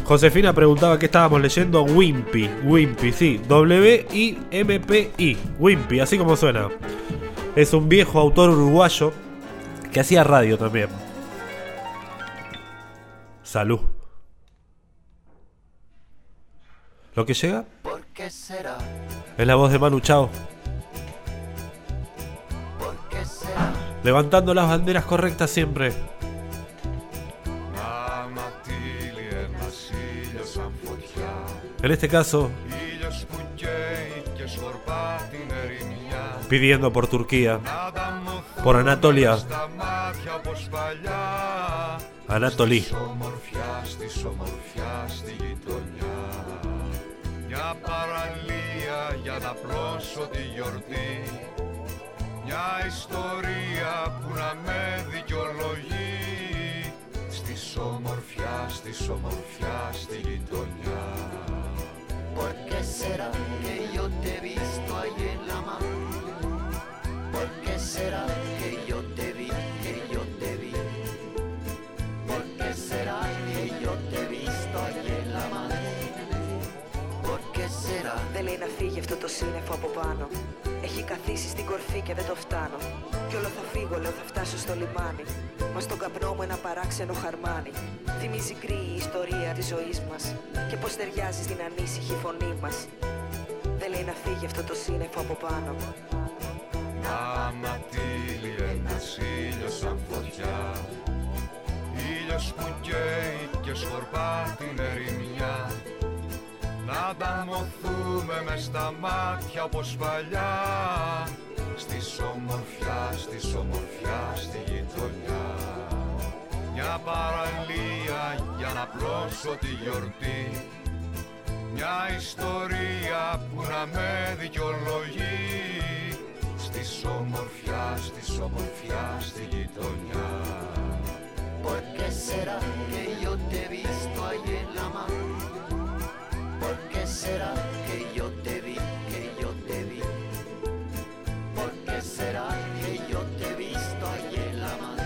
Josefina preguntaba qué estábamos leyendo. Wimpy. Wimpy, sí. W-I-M-P-I. Wimpy, así como suena. Es un viejo autor uruguayo que hacía radio también. Salud. Lo que llega ¿Por será? es la voz de Manu Chao. Levantando las banderas correctas siempre. En este caso, pidiendo por Turquía, por Anatolia. Anatoly. Της ομορφιάς, της ομορφιάς στη γειτονιά Μια παραλία για να πλώσω τη γιορτή Μια ιστορία που να με δικαιολογεί Στις ομορφιάς, της ομορφιάς στη γειτονιά ¿Por qué será que yo te he visto ahí en la mano? ¿Por qué será que yo será? Δεν λέει να φύγει αυτό το σύννεφο από πάνω. Έχει καθίσει στην κορφή και δεν το φτάνω. Κι όλο θα φύγω, λέω θα φτάσω στο λιμάνι. Μα στον καπνό μου ένα παράξενο χαρμάνι. Θυμίζει γκρι η ιστορία της ζωής μας. Και πω ταιριάζει στην ανήσυχη φωνή μας. Δεν λέει να φύγει αυτό το σύννεφο από πάνω. Αματήλει ένας ήλιος σαν φωτιά Ήλιος που καίει και σκορπά την ερημιά Να ανταμωθούμε μες στα μάτια όπως παλιά. Στις ομορφιάς, της ομορφιάς στη γειτονιά. Μια παραλία για να πλώσω τη γιορτή. Μια ιστορία που να με δικαιολογεί. Στις ομορφιάς, της ομορφιάς στη γειτονιά. ¿Por qué será que yo te he visto ahí será que yo te vi, que yo te vi? ¿Por qué será que yo te he visto ahí en la mano?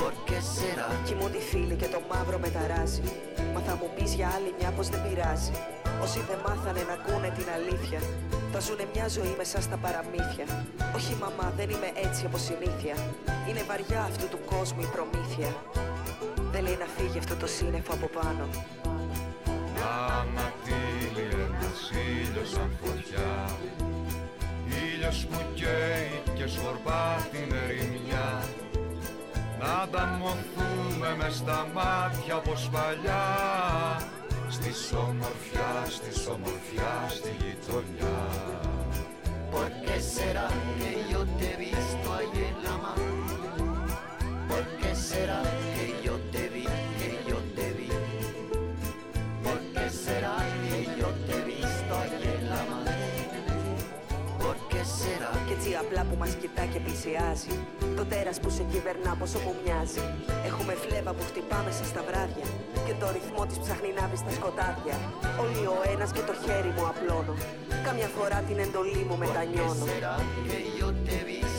¿Por qué será? Κοιμούνται οι φίλοι και το μαύρο με ταράζει. Μα θα μου πει για άλλη μια πω δεν πειράζει. Όσοι δεν μάθανε να ακούνε την αλήθεια, θα ζουνε μια ζωή μέσα στα παραμύθια. Όχι, μαμά, δεν είμαι έτσι από συνήθεια. Είναι βαριά αυτού του κόσμου η προμήθεια. Δεν λέει να φύγει αυτό το σύννεφο από πάνω. Αματήλει ένας ήλιος σαν φωτιά. Ήλιος που καίει και σκορπά την ερημιά. Να ανταμωθούμε μες στα μάτια όπως παλιά. Στις ομορφιάς, της ομορφιάς στη γειτονιά. ¿Por qué será que yo te he visto ahí en la mano? ¿Por qué será que será que yo te he visto ahí en la mano? ¿Por qué será? Κι έτσι απλά που μας κοιτά και πλησιάζει Το τέρας που σε κυβερνά πόσο μου μοιάζει Έχουμε φλέβα που χτυπά μέσα στα βράδια Και το ρυθμό της ψάχνει να βρει στα σκοτάδια Όλοι ο ένας και το χέρι μου απλώνω Καμιά φορά την εντολή μου μετανιώνω será que yo te he visto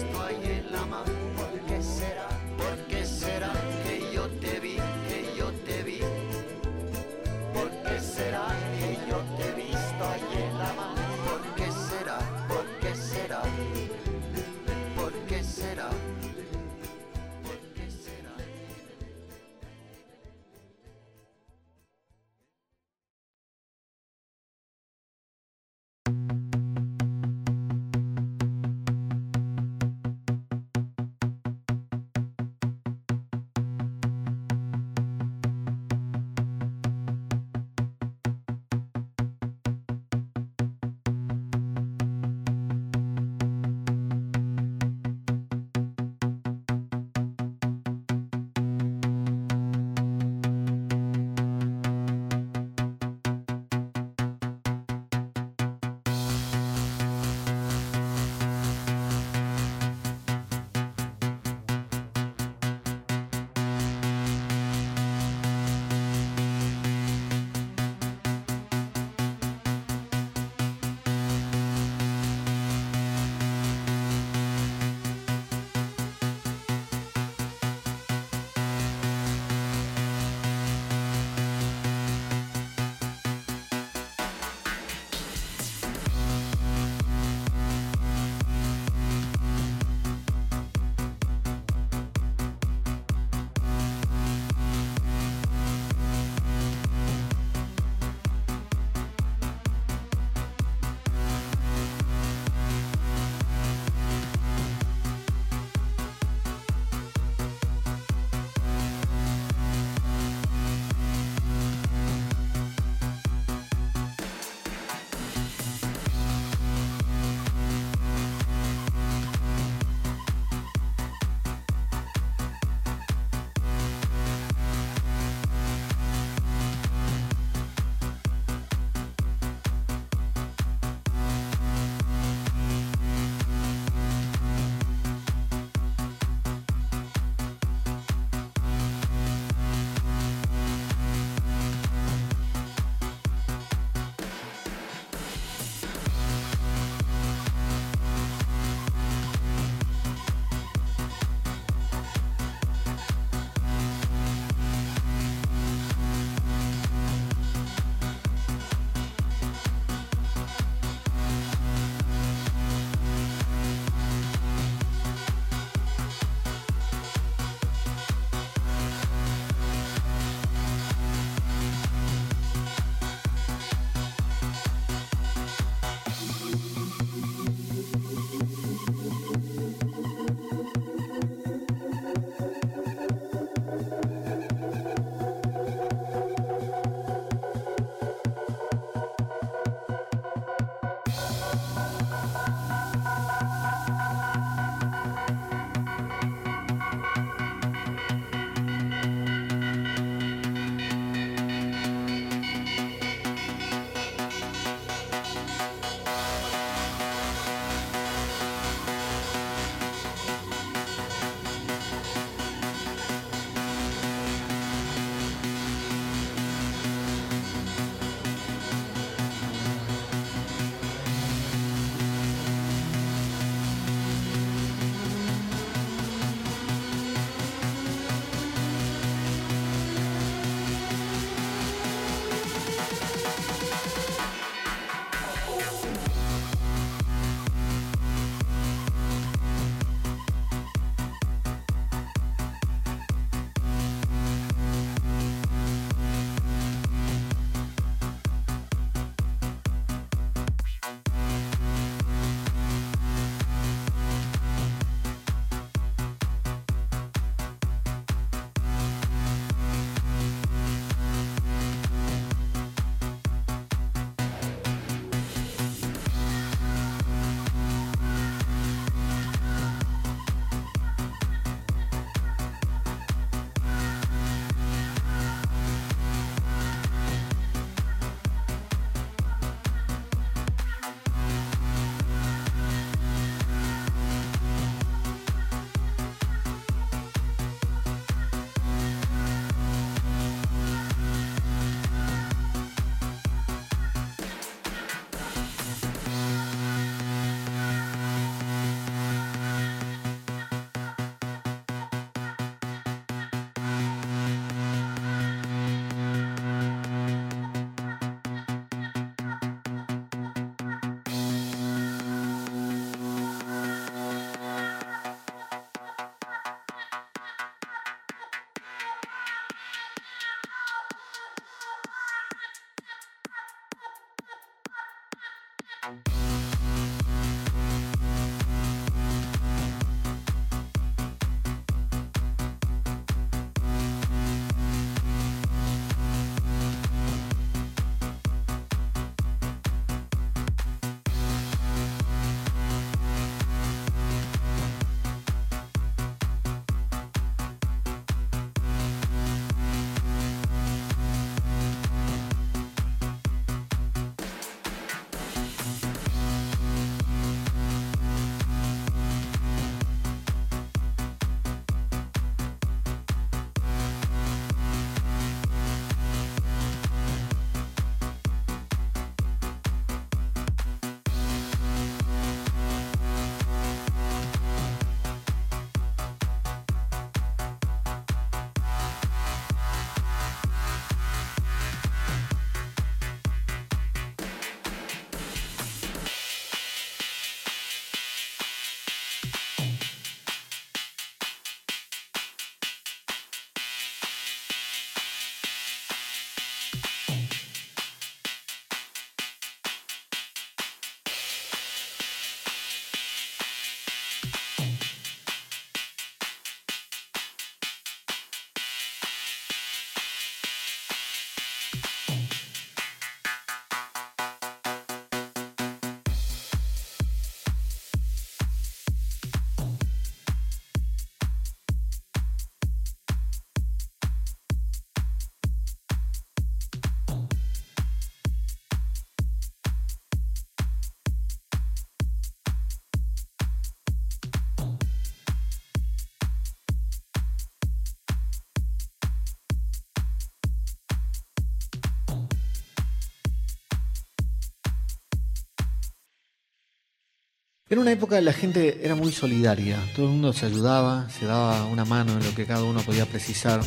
En una época la gente era muy solidaria, todo el mundo se ayudaba, se daba una mano en lo que cada uno podía precisar.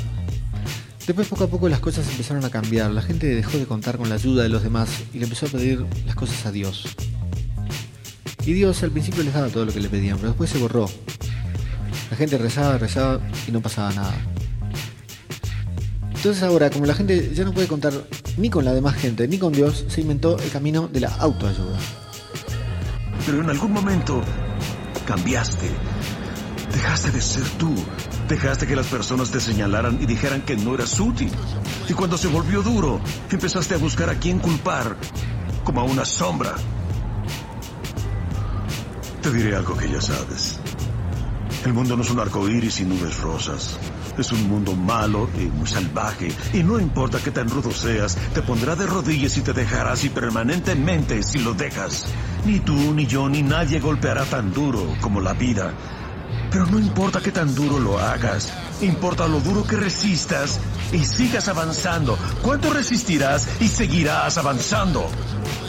Después poco a poco las cosas empezaron a cambiar, la gente dejó de contar con la ayuda de los demás y le empezó a pedir las cosas a Dios. Y Dios al principio les daba todo lo que le pedían, pero después se borró. La gente rezaba, rezaba y no pasaba nada. Entonces ahora, como la gente ya no puede contar ni con la demás gente, ni con Dios, se inventó el camino de la autoayuda. Pero en algún momento cambiaste. Dejaste de ser tú. Dejaste que las personas te señalaran y dijeran que no eras útil. Y cuando se volvió duro, empezaste a buscar a quién culpar, como a una sombra. Te diré algo que ya sabes. El mundo no es un arco iris y nubes rosas. Es un mundo malo y muy salvaje. Y no importa qué tan rudo seas, te pondrá de rodillas y te dejará así permanentemente si lo dejas. Ni tú, ni yo, ni nadie golpeará tan duro como la vida. Pero no importa qué tan duro lo hagas, importa lo duro que resistas y sigas avanzando. ¿Cuánto resistirás y seguirás avanzando?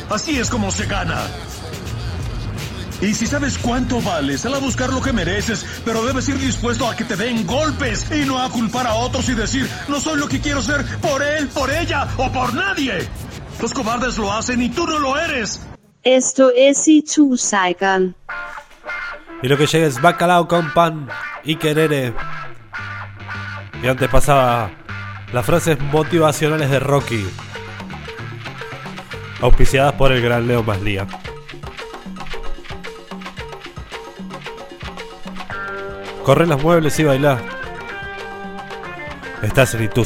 Así es como se gana. Y si sabes cuánto vales, sal a buscar lo que mereces, pero debes ir dispuesto a que te den golpes y no a culpar a otros y decir, no soy lo que quiero ser por él, por ella o por nadie. Los cobardes lo hacen y tú no lo eres. Esto es y tú, Saigon. Y lo que llega es bacalao con pan y querere. Y antes pasaba las frases motivacionales de Rocky. Auspiciadas por el gran Leo Maslía. Corre los muebles y baila. Estás en Itu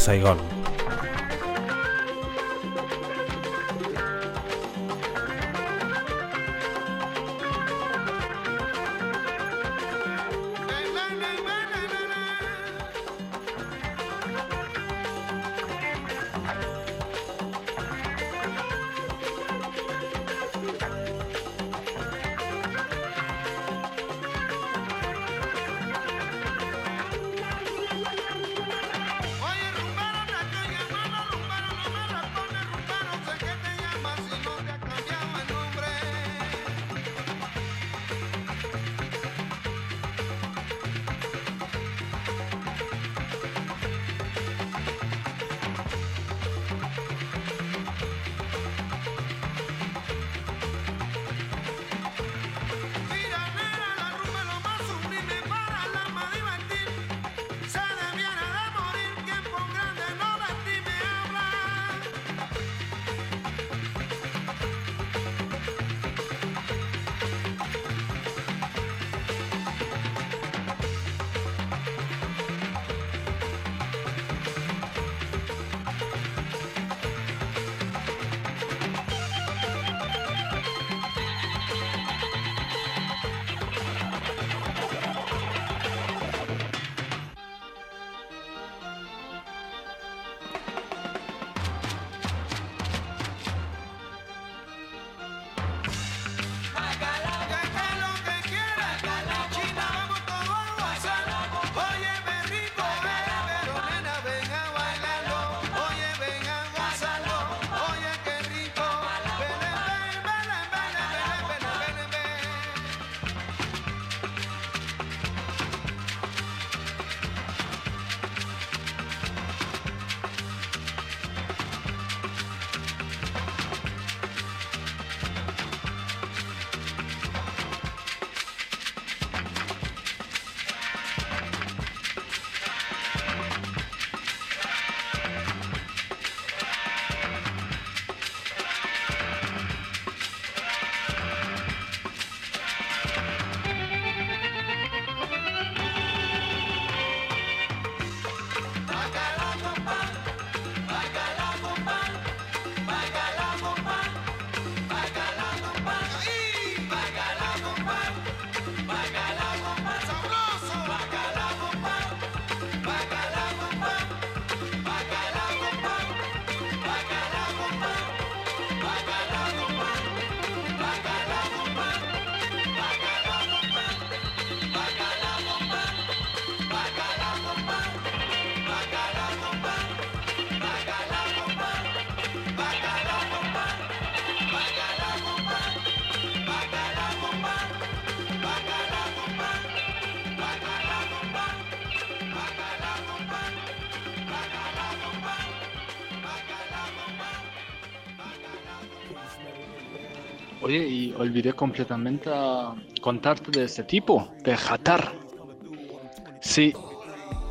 Y olvidé completamente a contarte de este tipo, de Hatar. Sí.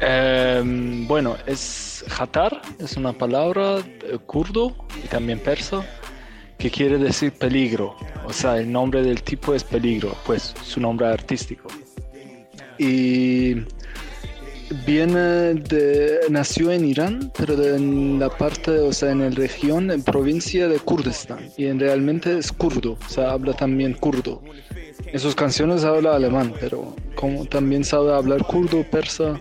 em, bueno, es Hatar, es una palabra eh, kurdo y también persa que quiere decir peligro. O sea, el nombre del tipo es peligro, pues su nombre artístico. Y viene de, nació en Irán, pero de- en la parte, o sea, en la región, en provincia de Kurdistán. Y en realmente es kurdo, o sea, habla también kurdo. En sus canciones habla alemán, pero como también sabe hablar kurdo, persa.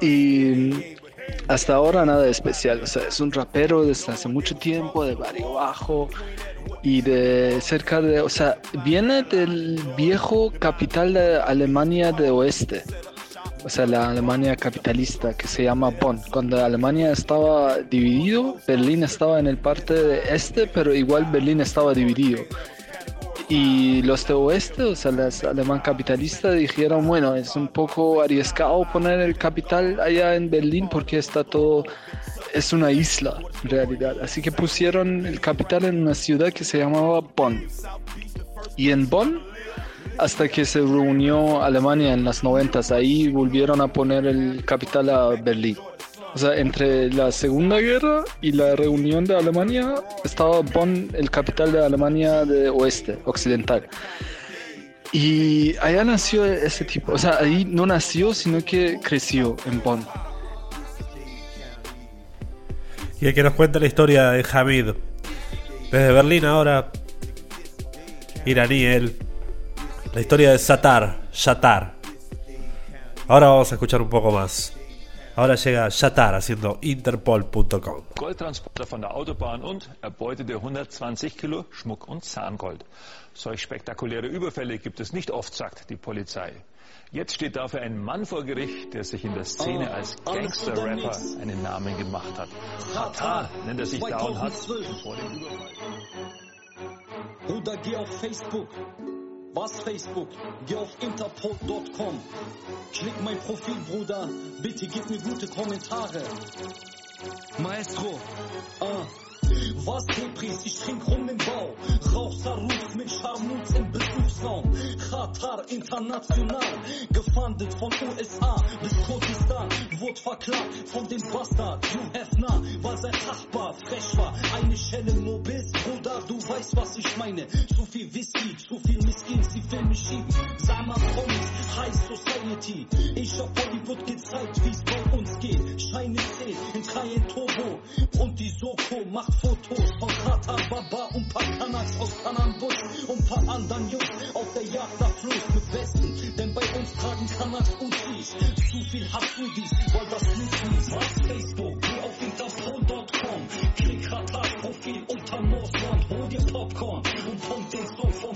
Y hasta ahora nada especial, o sea, es un rapero desde hace mucho tiempo, de barrio bajo y de cerca de, o sea, viene del viejo capital de Alemania de Oeste o sea, la Alemania capitalista que se llama Bonn. Cuando Alemania estaba dividido, Berlín estaba en el parte de este, pero igual Berlín estaba dividido. Y los de oeste, o sea, los alemán capitalistas dijeron, bueno, es un poco arriesgado poner el capital allá en Berlín porque está todo, es una isla en realidad. Así que pusieron el capital en una ciudad que se llamaba Bonn. Y en Bonn hasta que se reunió Alemania en las noventas. Ahí volvieron a poner el capital a Berlín. O sea, entre la Segunda Guerra y la reunión de Alemania estaba Bonn, el capital de Alemania de oeste, occidental. Y allá nació ese tipo. O sea, ahí no nació, sino que creció en Bonn. Y el que nos cuenta la historia de Hamid. Desde Berlín ahora. Iraní él. La historia de Satar. Shatar. Ahora vamos a escuchar un poco más. Ahora llega Shatar haciendo interpol.com. Goldtransporter von der Autobahn und erbeutete 120 Kilo Schmuck und Zahngold. Solch spektakuläre Überfälle gibt es nicht oft, sagt die Polizei. Jetzt steht dafür ein Mann vor Gericht, der sich in der Szene als Gangster-Rapper einen Namen gemacht hat. Hatar nennt er sich da und hat vor dem Überfall. Bruder, geh auf Facebook. Was Facebook? Geh auf interpol.com. Klick mein Profil, Bruder. Bitte gib mir gute Kommentare. Maestro. Ah. Was Depris, ich trink rum im Bau. Rauch Saruf mit Scharmutz im Besuchsraum. Qatar international. Gefundet von USA bis Kurdistan. Wurde verklagt von dem Bastard. Hugh Hefner, weil sein Nachbar frech war. Eine Schelle nur bis, Bruder, du weißt, was ich meine. Zu viel Whisky, zu viel Miskins, die Filme schieben. Sama Promis, High Society. Ich hab Hollywood gezeigt, wie's bei uns geht. Shiny C in Cayenne Turbo. Und die Soko macht Fotos von Qatar Baba und paar Kanaks aus Kananbusch und paar anderen Jungs auf der Jagd nach Fluss mit Westen. Denn bei uns tragen Kanaks Uzis. Zu viel Hafudis, weil das nicht ist. Was Facebook, geh auf interpol.com. Klick Qatar Profil unter Moosland, hol dir Popcorn und pump den Song von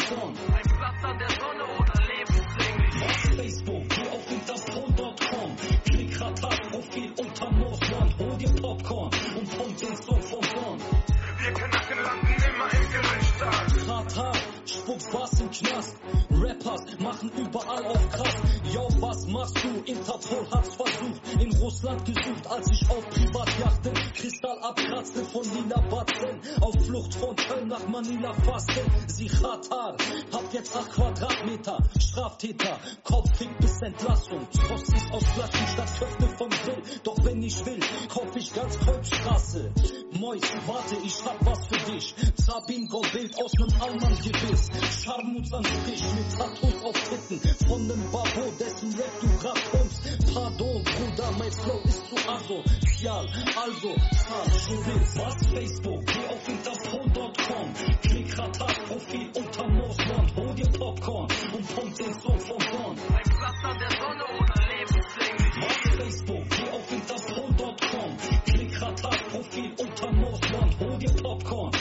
spuckt was im Knast. Rappers machen überall auf krass. Yo, was machst du? Interpol hat's versucht. In Russland gesucht, als ich auf Privatjachten Kristall abkratzte von lila Batzen. Auf Flucht von Köln nach Manila fasten. Sie Katar, hab jetzt 8 Quadratmeter. Straftäter, Kopffick bis Entlassung. Frostis aus Flaschen statt Köpfe vom Grill. Doch wenn ich will, kauf ich ganz Kolbstraße. Mois, warte, ich hab was für dich. Sabin Goldbild aus nem Allmann-Gebiss. Scharmutz an Strich mit Tattoos auf Titten. Von nem Babo, dessen Rap du grad pumpst. Pardon, Bruder, mein Flow ist zu asozial. Also, zahl, Juris, was Facebook? Geh auf interpol.com. Klick Ratat Profil unter Moosland. Hol dir Popcorn und pump den Song von Bonn. Ein Platzer der Sonne oder lebenslänglich. Was Facebook? Geh auf interpol.com. Klick Ratat Profil unter Moosland. Hol dir Popcorn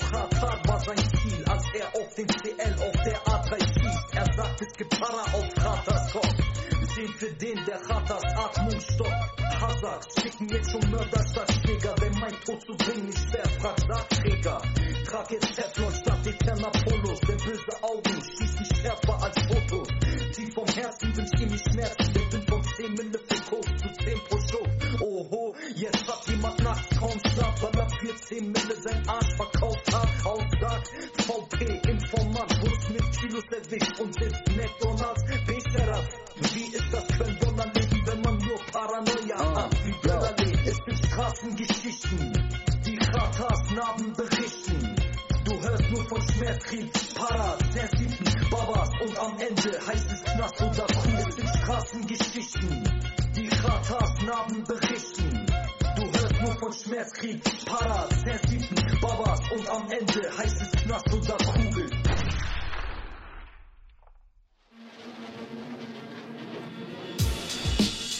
Hazard war sein Ziel, als er auf den CL auf der A3 schießt. Er sagt, es gibt Para auf Kraters Kopf. Sehen für den, der Kraters Atmung stoppt. Hazard schicken jetzt zum Mörder statt Schläger, wenn mein Tod zu bringen nicht schwer, frag Sargträger. Trag jetzt Teflon statt eterner Polos, denn böse Augen schießen schärfer als Fotos. Tief vom Herzen wünsch ihr mir Schmerzen, denn bin von 10 Mille für Koks zu 10 pro Schuss. Oho, jetzt hat jemand kaum Schlaf, weil er für 10 Mille sein Arsch verkauft hat. Aussagt VP, Informant, wurde mit Kilos erwischt und ist McDonalds Becherat. Wie ist das für ein Donnerleben, wenn man nur Paranoia hat? Wie Bürgerlich, es sind Straßengeschichten, die Ratas Narben berichten. Du hörst nur von Schmerzkrieg, Paras, Sensiten, Babas und am Ende heißt es Knast oder Kuh. Es sind Straßengeschichten, die Ratas Narben berichten.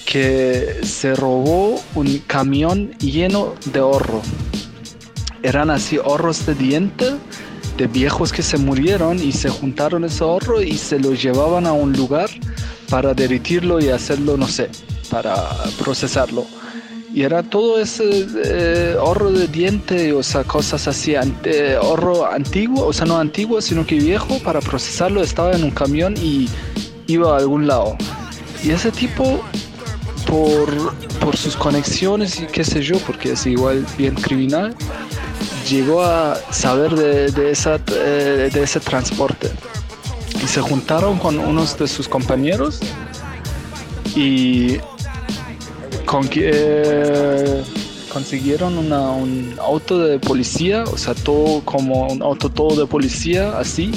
Que se robó un camión lleno de oro. Eran así ahorros de diente de viejos que se murieron y se juntaron ese ahorro y se lo llevaban a un lugar para derretirlo y hacerlo, no sé, para procesarlo. Y era todo ese eh, de diente, o sea, cosas así, ante- ahorro antiguo, o sea, no antiguo, sino que viejo, para procesarlo estaba en un camión y iba a algún lado. Y ese tipo por, por sus conexiones y qué sé yo, porque es igual bien criminal, llegó a saber de, de esa, eh, de ese transporte. Y se juntaron con unos de sus compañeros y con, eh, consiguieron una- un auto de policía, o sea, todo como un auto todo de policía, así.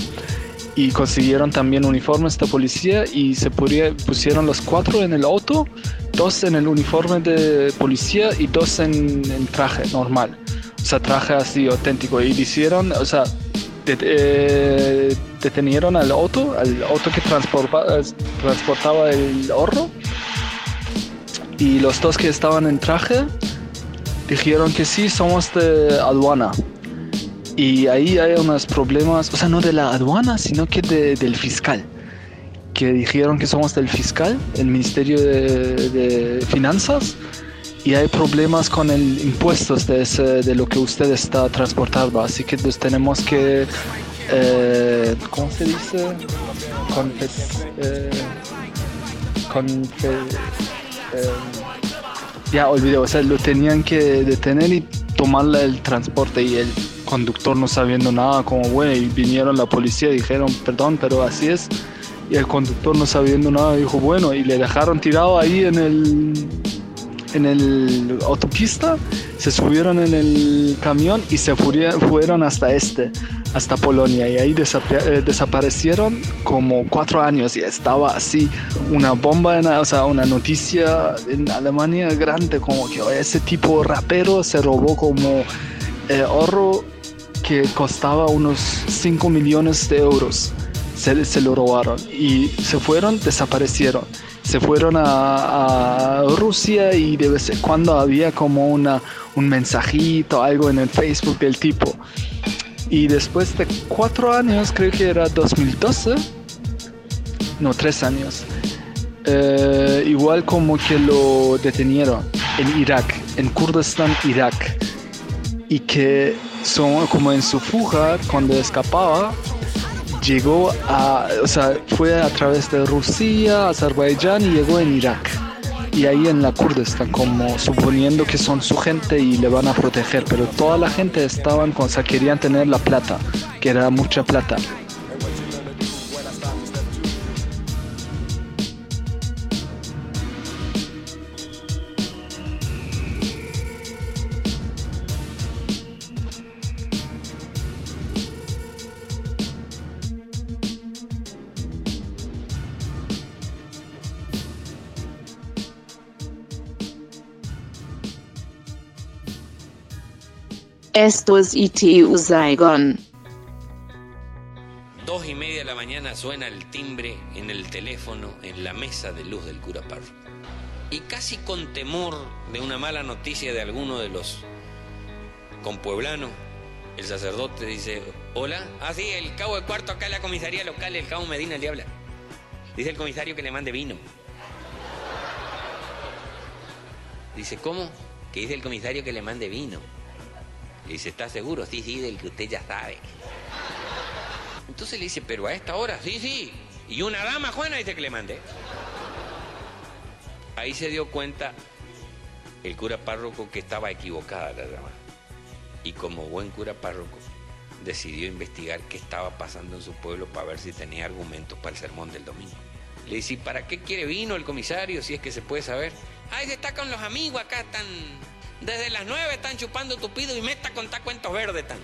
Y consiguieron también uniformes de policía y se pusieron los cuatro en el auto, dos en el uniforme de policía y dos en, en traje normal. O sea, traje así auténtico. Y hicieron, o sea, det- eh, detenieron al auto, al auto que transporta- transportaba el ahorro. Y los dos que estaban en traje dijeron que sí, somos de aduana. Y ahí hay unos problemas, o sea, no de la aduana, sino que de- del fiscal. Que dijeron que somos del fiscal, el Ministerio de, Finanzas, y hay problemas con el impuestos de, de lo que usted está transportando. Así que pues, tenemos que, eh, ¿cómo se dice? Confes- eh, confe- eh, ya olvidé, o sea, lo tenían que detener y tomarle el transporte y el conductor no sabiendo nada, como bueno, y vinieron la policía dijeron, perdón, pero así es. Y el conductor no sabiendo nada dijo, bueno, y le dejaron tirado ahí en el en el autopista, se subieron en el camión y se fueron hasta este, hasta Polonia. Y ahí eh, desaparecieron como cuatro años y estaba así una bomba, en, o sea, una noticia en Alemania grande, como que "Oye, ese tipo rapero se robó como eh, oro que costaba unos 5 millones de euros. Se, se lo robaron y se fueron, desaparecieron. Se fueron a, Rusia y de vez en cuando había como una, un mensajito, algo en el Facebook del tipo. Y después de cuatro años, creo que era 2012, no, tres años, eh, igual como que lo detenieron en Irak, en Kurdistán, Irak. Y que son como en su fuga, cuando escapaba, llegó a, o sea, fue a través de Rusia, Azerbaiyán y llegó en Irak. Y ahí en la Kurdistán, como suponiendo que son su gente y le van a proteger, pero toda la gente estaban, con, o sea, querían tener la plata, que era mucha plata. Esto es ITU Saigon. Dos y media de la mañana suena el timbre en el teléfono en la mesa de luz del cura Parro. Y casi con temor de una mala noticia de alguno de los compueblanos, el sacerdote dice, hola, ah el cabo de cuarto acá en la comisaría local, el cabo Medina le habla. Dice el comisario que le mande vino. Dice, ¿cómo? que dice el comisario que le mande vino. Le dice, ¿está seguro? Sí, sí, del que usted ya sabe. Entonces le dice, pero a esta hora, sí, sí. Y una dama, Juana, dice que le mande. Ahí se dio cuenta el cura párroco que estaba equivocada la dama. Y como buen cura párroco, decidió investigar qué estaba pasando en su pueblo para ver si tenía argumentos para el sermón del domingo. Le dice, ¿y para qué quiere vino el comisario si es que se puede saber? Ay, está con los amigos acá, están... Desde las nueve están chupando tupido y me está contar cuentos verdes, están.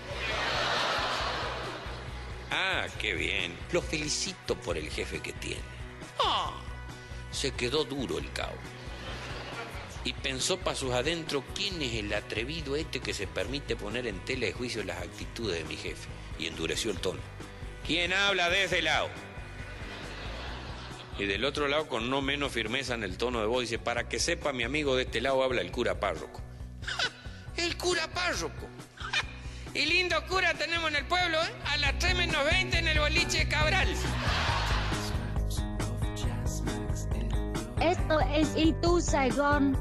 Ah, qué bien. Lo felicito por el jefe que tiene. Ah, se quedó duro el cabo. Y pensó para sus adentros quién es el atrevido este que se permite poner en tela de juicio las actitudes de mi jefe. Y endureció el tono. ¿Quién habla de ese lado? Y del otro lado, con no menos firmeza en el tono de voz, dice, para que sepa mi amigo de este lado habla el cura párroco. <laughs> El cura párroco. <laughs> Y lindo cura tenemos en el pueblo, ¿eh? A las 3 menos 20 en el boliche de Cabral. Esto es Itu Saigon.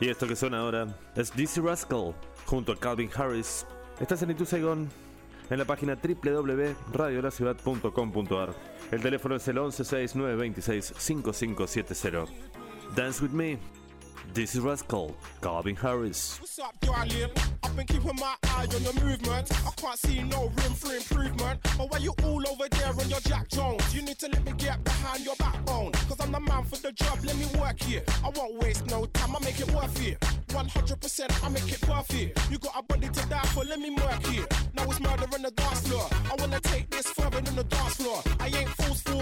Y esto que suena ahora es Dizzy Rascal junto a Calvin Harris. Estás en Itu Saigon en la página www.radiolaciudad.com.ar. El teléfono es el 1169265570. Dance with me. This is Rascal, Calvin Harris. What's up? I've been keeping my eye on movement. I can't see no room for improvement. But why you all over there on your Jack Jones? You need to let me get behind your backbone. Cause I'm the man for the job, let me work here. I won't waste no time, I make it worth it. 100% I make it perfect. You got a body to die for, let me work here. Now it's murder the dance floor. I wanna take this further than the dance floor. I ain't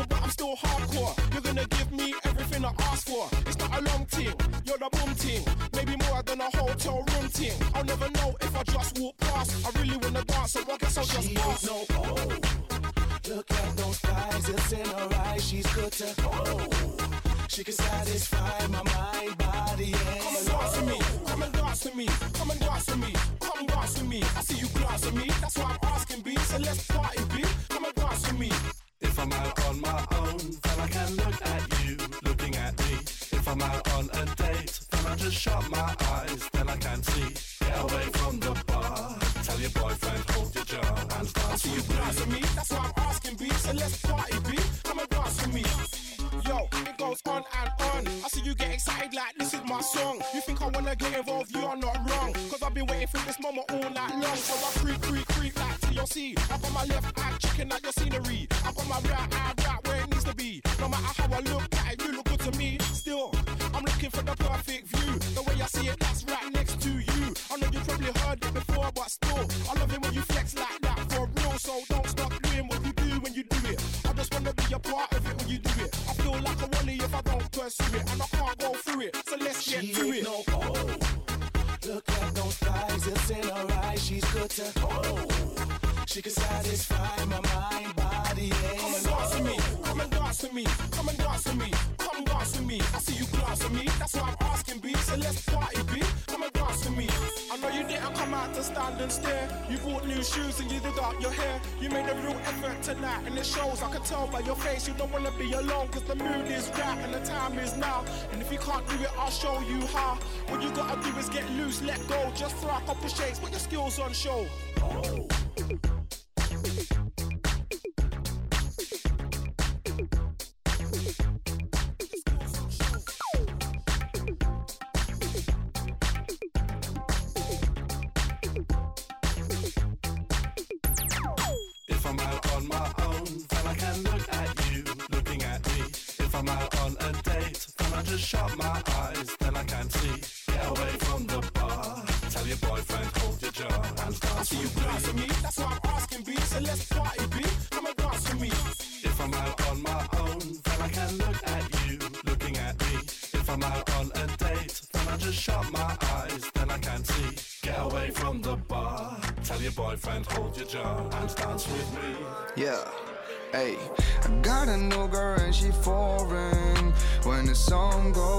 but I'm still hardcore. You're gonna give me everything I ask for. It's not a long thing, you're the boom ting. Maybe more than a hotel room ting. I'll never know if I just walk past. I really wanna dance, so I guess I'll just She pass. no oh. Look at those thighs, it's in her eyes. She's good to oh. She can satisfy my mind, body, and Come and dance with me, come and dance with me, come and dance with me, come dance with me. I see you glance at me, that's why I'm asking B. So let's party, B. Come and dance with me. If I'm out on my own, then I can look at you, I'm out on a date, then I just shut my eyes, then I can't see. Get away from the bar. Tell your boyfriend, hold your jaw and dance see you with glance at me. me, that's why I'm asking B. So let's party, B. Come and dance with me. Yo, it goes on and on. I see you get excited like this is my song. You think I wanna get involved? You are not wrong. Cause I've been waiting for this moment all night long. So I creep, creep, creep like TLC. I got my left eye checking out your scenery. I got my right eye right where it needs to be. No matter how I look but still, I love it when you flex like that for real. So don't stop doing what you do when you do it. I just wanna be a part of it when you do it. I feel like a wally if I don't pursue it, and I can't go through it. So let's get She to ain't it. no oh. Look at those thighs, it's in her eyes. She's good to oh. She can satisfy my mind, body, and Come and dance with me, come and dance with me, come and dance with me, come dance with me. I see you glance at me, that's why I'm asking B. So let's party, B. With me. I know you didn't come out to stand and stare. You bought new shoes and you did up your hair. You made a real effort tonight, and it shows. I can tell by your face you don't wanna be alone, cause the mood is right and the time is now. And if you can't do it, I'll show you how. What you gotta do is get loose, let go. Just throw a couple shakes, put your skills on show. If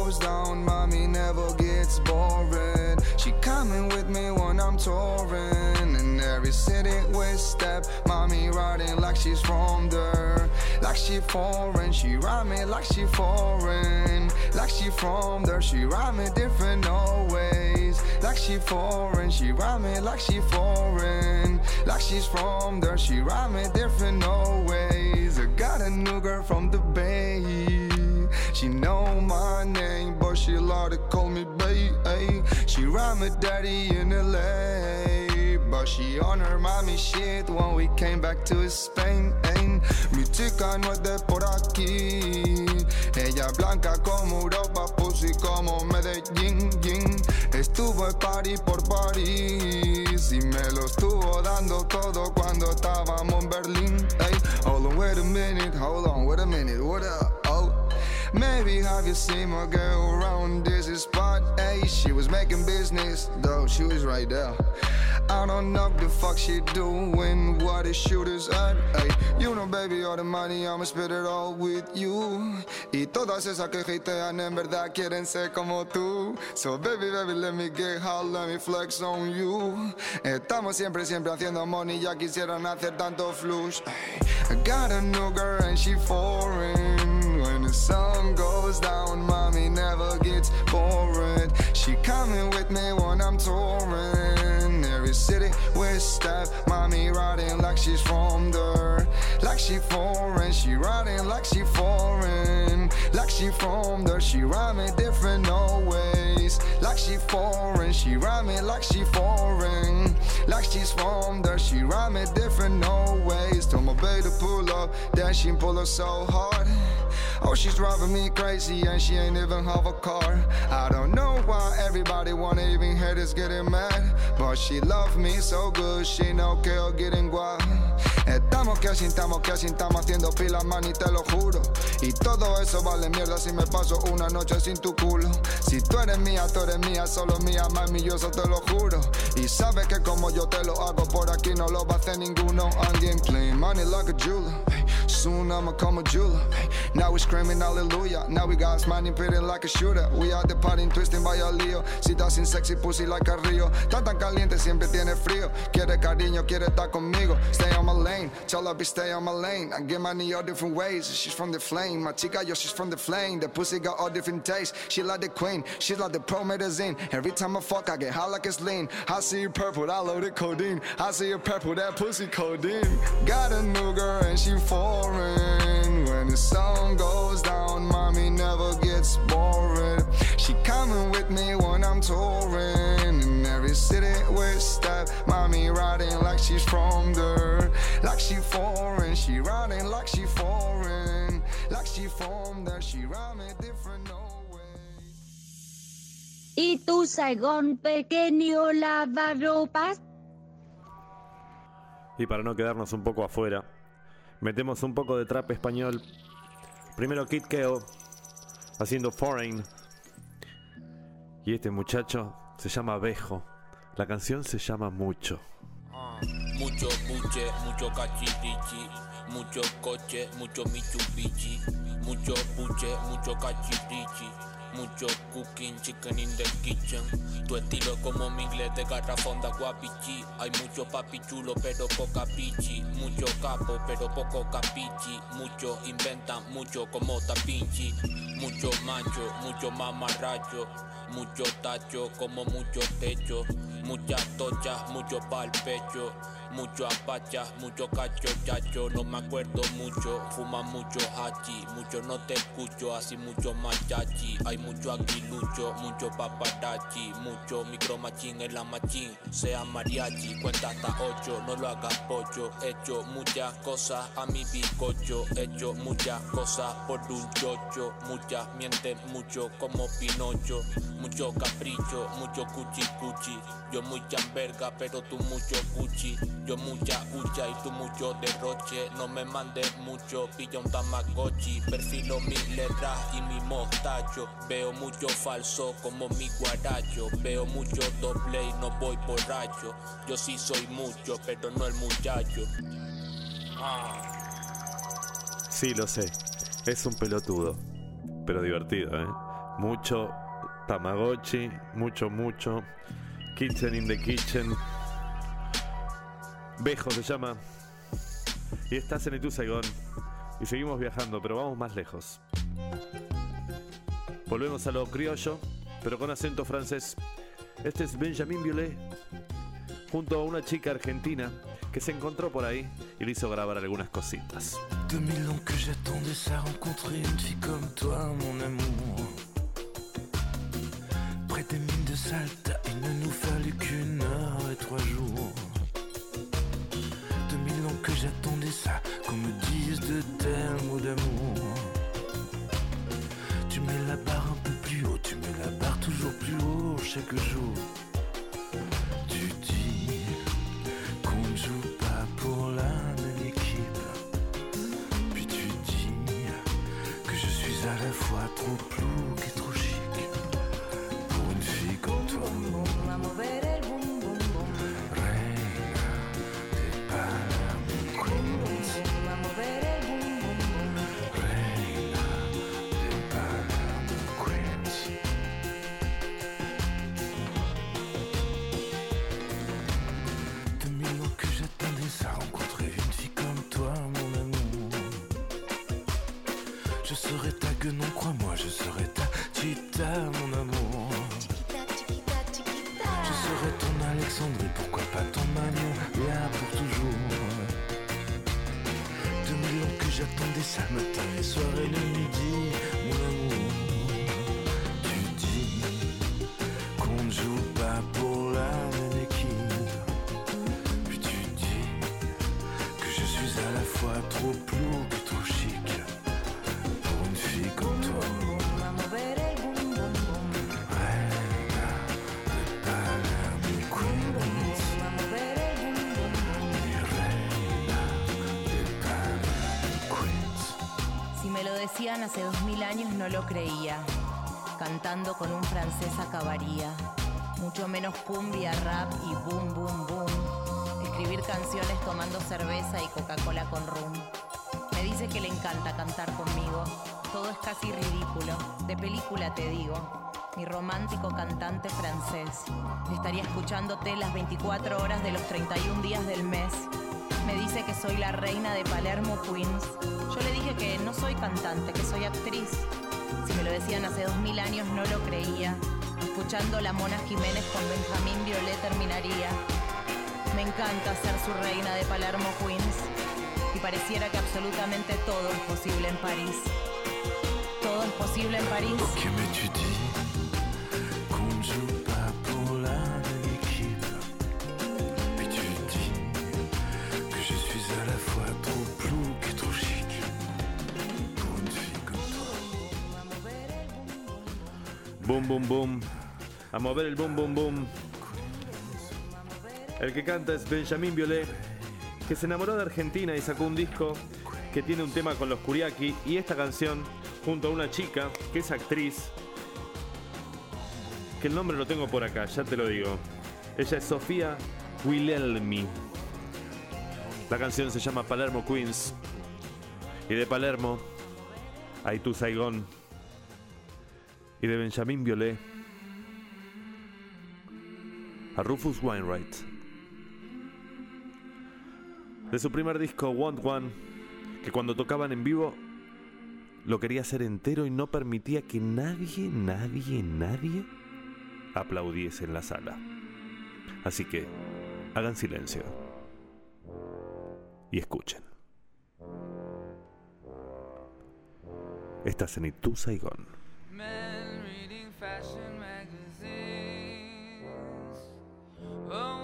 goes down, mommy never gets boring. She coming with me when I'm touring. In every city we step, mommy riding like she's from there. Like she foreign, she ride me like she foreign. Like she from there, she ride me different always. Like she foreign, she ride me like she foreign. Like she's from there, she ride me different always. I got a new girl from the bay. She know my name, but she love to call me babe. She ride me daddy in LA, but she on her mommy shit when we came back to Spain. Mi chica no es de por aquí, ella es blanca como Europa, pussy como Medellín. Estuvo en party por París y me lo estuvo dando todo cuando estábamos en Berlín. Ey, hold on, wait a minute, hold on, wait a minute, what up? Maybe have you seen my girl around this spot? Hey, she was making business, though she was right there. I don't know the fuck she doing, what the shooters at. Hey, you know, baby, all the money, I'ma spend it all with you. Y todas esas que hatean en verdad quieren ser como tú. So, baby, baby, let me get hot, let me flex on you. Estamos siempre, siempre haciendo money, ya quisieran hacer tanto flush. Ay, I got a new girl and she foreign. When the sun goes down, mommy never gets bored. She coming with me when I'm touring. Every city we step, mommy riding like she's from there. Like she foreign, she riding like she foreign. Like she from there, she me different always. Like she foreign, she me like she foreign. Like she's from there, she me different always. Told my baby to pull up, then she pull her so hard. Oh, she's driving me crazy and she ain't even have a car. I don't know why everybody wanna even hear this getting mad. But she love me so good, she que yo getting guap. Estamos que asintamos, que asintamos haciendo pila, man, y te lo juro. Y todo eso vale mierda si me paso una noche sin tu culo. Si tú eres mía, tú eres mía, solo mía, mami, yo eso te lo juro. Y sabes que como yo te lo hago por aquí no lo va a hacer ninguno. I'm getting clean, money like a jeweler. Soon I'ma come a jeweler. Now we screaming hallelujah. Now we got smiling, pretty like a shooter. We are the party twisting by a lío. Si estás sin sexy pussy like a río. Tan tan caliente, siempre tiene frío. Quiere cariño, quiere estar conmigo. Stay on my lane, tell her be stay on my lane. I get money all different ways. She's from the flame. My chica, yo, she's from the flame. The pussy got all different tastes. She like the queen, she's like the pro medicine. Every time I fuck, I get high like it's lean. I see you purple, I load it codeine. I see you purple, that pussy codeine. Got a new girl and she foreign. When the sun goes down, mommy never gets boring. She coming with me when I'm touring. Every city we step, mommy riding like she's from there. Like she foreign, she riding like she foreign. Like she from there, she ride me different. No ¿Y tu Saigón pequeño lavarropas? Y para no quedarnos un poco afuera, metemos un poco de trap español. Primero Kid Keo haciendo Foreign. Y este muchacho se llama Bejo. La canción se llama Mucho. Mucho buche, mucho cachirichi, mucho coche, mucho Mitsubishi, mucho buche, mucho cachirichi, mucho cooking, chicken in the kitchen. Tu estilo es como mi inglés de garrafón de guapichi. Hay mucho papi chulo, pero poca pichi. Mucho capo, pero poco capichi. Mucho inventan, mucho como tapinchi. Mucho macho, mucho mamarracho. Mucho tacho, como mucho techo. Muchas tochas, mucho pa'l pecho. Mucho apacha, mucho cacho chacho, no me acuerdo mucho, fuma mucho hachi, mucho no te escucho, así mucho machachi, hay mucho aguilucho, mucho paparazzi, mucho micromachín en la machín, sea mariachi, cuenta hasta ocho, no lo hagas pocho, hecho muchas cosas a mi bizcocho, hecho muchas cosas por un chocho, muchas mienten mucho como Pinocho, mucho capricho, mucho cuchi cuchi, muy verga pero tú mucho cuchi, yo mucha hucha y tú mucho derroche. No me mandes mucho, pilla un tamagotchi. Perfilo mis letras y mi mostacho. Veo mucho falso como mi guaracho. Veo mucho doble y no voy borracho. Yo sí soy mucho, pero no el muchacho. Sí, lo sé. Es un pelotudo. Pero divertido, ¿eh? Mucho Tamagotchi, mucho, mucho. Kitchen in the Kitchen. Bejo se llama. Y estás en Itu Saigón. Y seguimos viajando, pero vamos más lejos. Volvemos a lo criollo, pero con acento francés. Este es Benjamin Violet, junto a una chica argentina que se encontró por ahí y le hizo grabar algunas cositas. 2000 ans que il ne nous fallut qu'une heure et trois jours. 2000 ans que j'attendais ça, qu'on me dise de tels mots d'amour. Tu mets la barre un peu plus haut, tu mets la barre toujours plus haut chaque jour. Je serai ta guenon, crois-moi, je serai ta chita, mon amour. Je serai ton Alexandrie, pourquoi pas ton Magnon, là pour toujours? Deux mille ans que j'attendais ça, matin et soir et le midi, mon amour. Cantando con un francés acabaría. Mucho menos cumbia, rap y boom, boom, boom. Escribir canciones tomando cerveza y Coca-Cola con rum. Me dice que le encanta cantar conmigo. Todo es casi ridículo. De película te digo. Mi romántico cantante francés. Estaría escuchándote las 24 horas de los 31 días del mes. Me dice que soy la reina de Palermo Queens. Yo le dije que no soy cantante, que soy actriz. Si me lo decían hace dos mil años no lo creía. Escuchando la Mona Jiménez con Benjamín Violet terminaría. Me encanta ser su reina de Palermo Queens. Y pareciera que absolutamente todo es posible en París. Todo es posible en París. Ok, mais A mover el boom, boom, boom. El que canta es Benjamín Violet, que se enamoró de Argentina y sacó un disco que tiene un tema con los Kuriaki y esta canción junto a una chica que es actriz, que el nombre lo tengo por acá, ya te lo digo. Ella es Sofía Wilhelmi. La canción se llama Palermo Queens. Y de Palermo a Itu Saigón. Y de Benjamín Violet a Rufus Wainwright. De su primer disco Want One, que cuando tocaban en vivo lo quería hacer entero y no permitía que nadie, nadie, nadie aplaudiese en la sala. Así que hagan silencio y escuchen. Estás en Itu Saigón. Fashion magazines. Oh,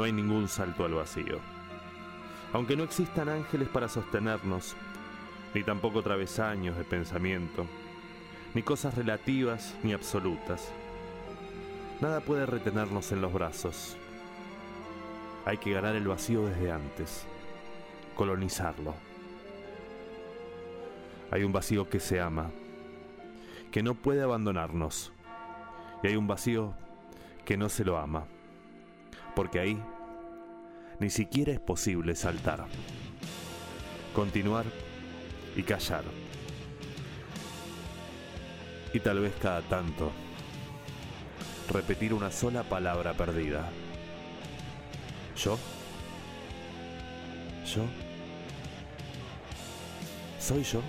No hay ningún salto al vacío. Aunque no existan ángeles para sostenernos, ni tampoco travesaños de pensamiento, ni cosas relativas ni absolutas. Nada puede retenernos en los brazos. Hay que ganar el vacío desde antes, colonizarlo. Hay un vacío que se ama, que no puede abandonarnos, y hay un vacío que no se lo ama, porque ahí ni siquiera es posible saltar, continuar y callar. Y tal vez cada tanto repetir una sola palabra perdida. Yo. Yo. Soy yo.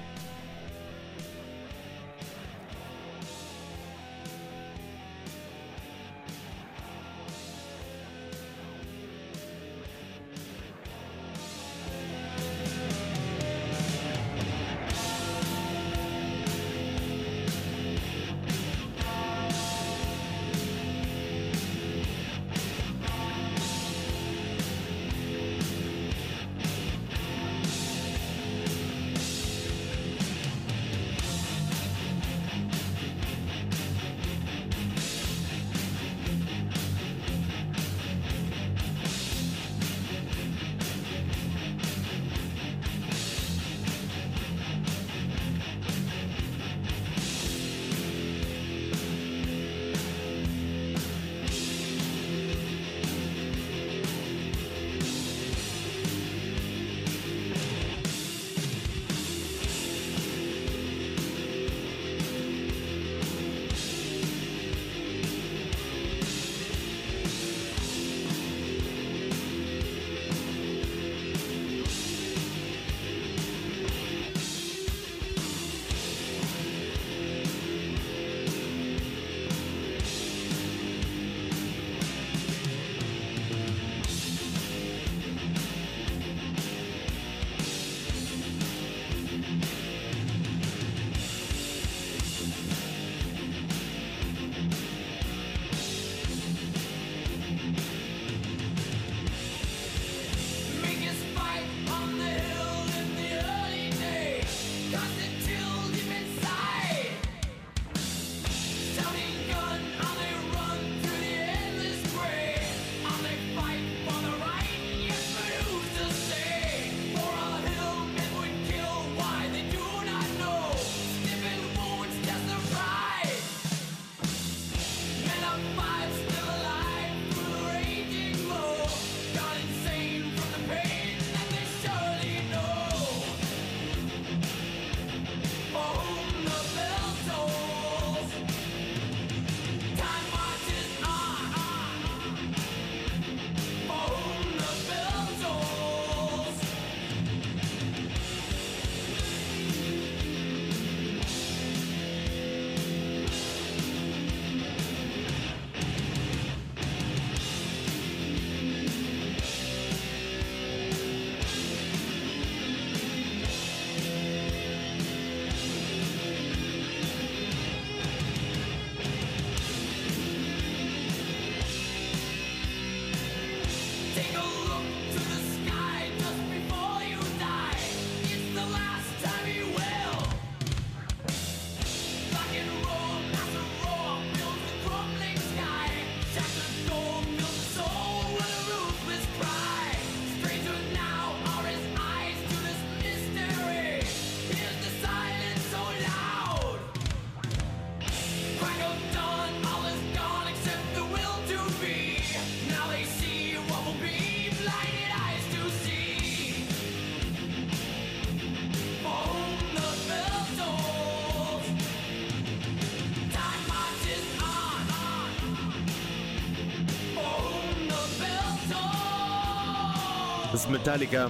Metallica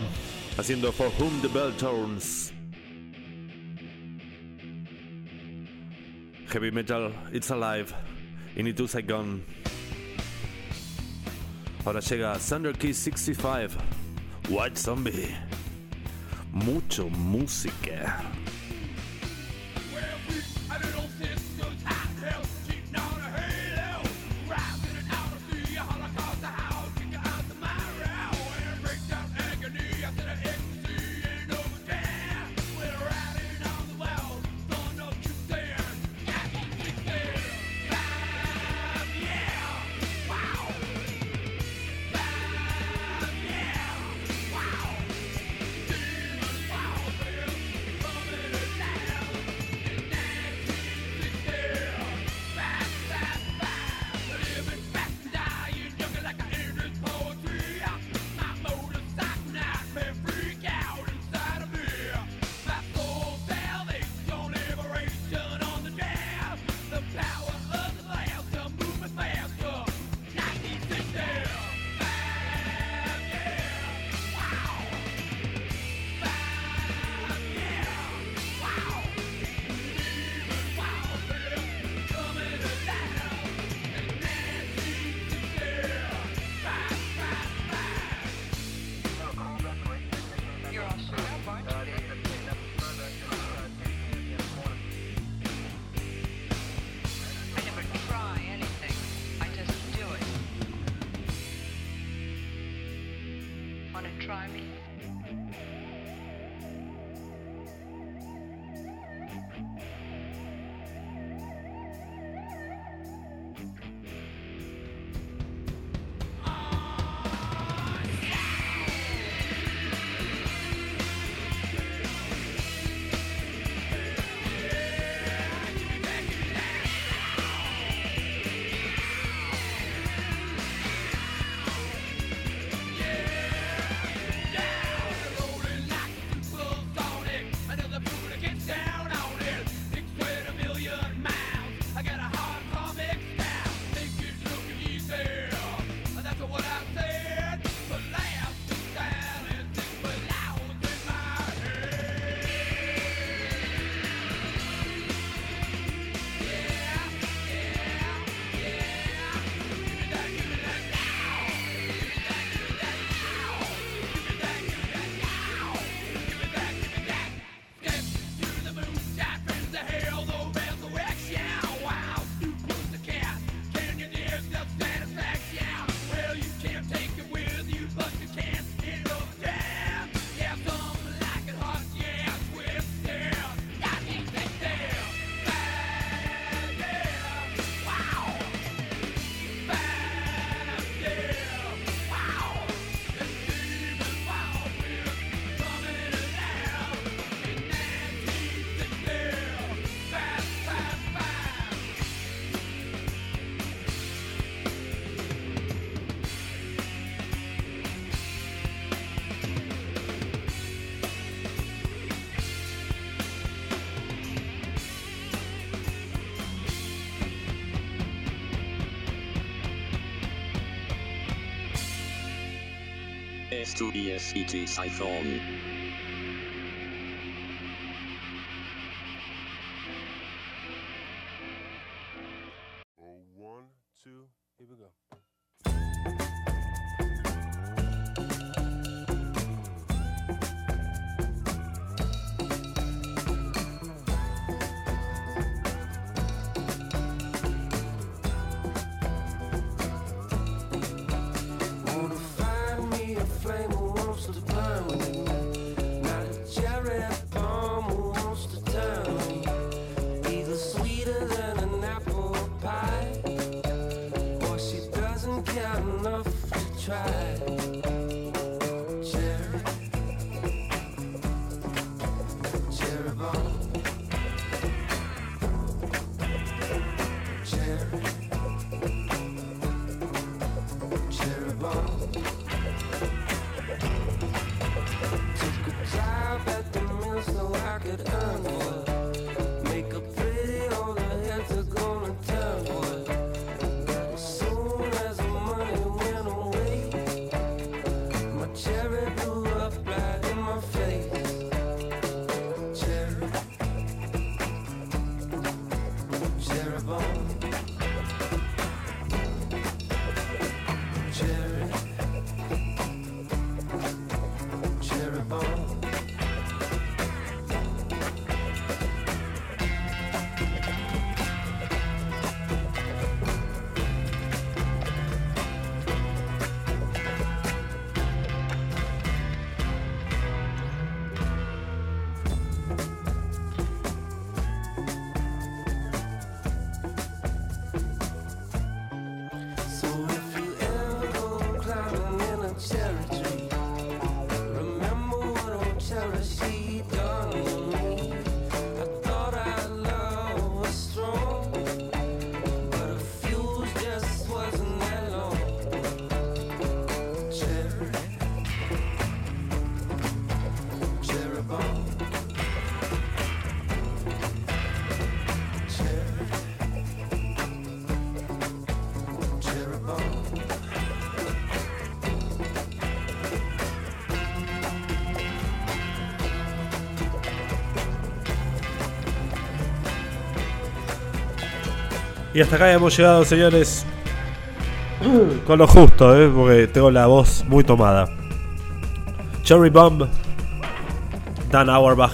haciendo For Whom the Bell Tolls. Heavy Metal, It's Alive, Initu Saigon. Ahora llega Thunder Key 65, White Zombie. Mucho música. to ESET Siphon. Y hasta acá hemos llegado, señores. Con lo justo, ¿eh? porque tengo la voz muy tomada. Cherry Bomb, Dan Auerbach.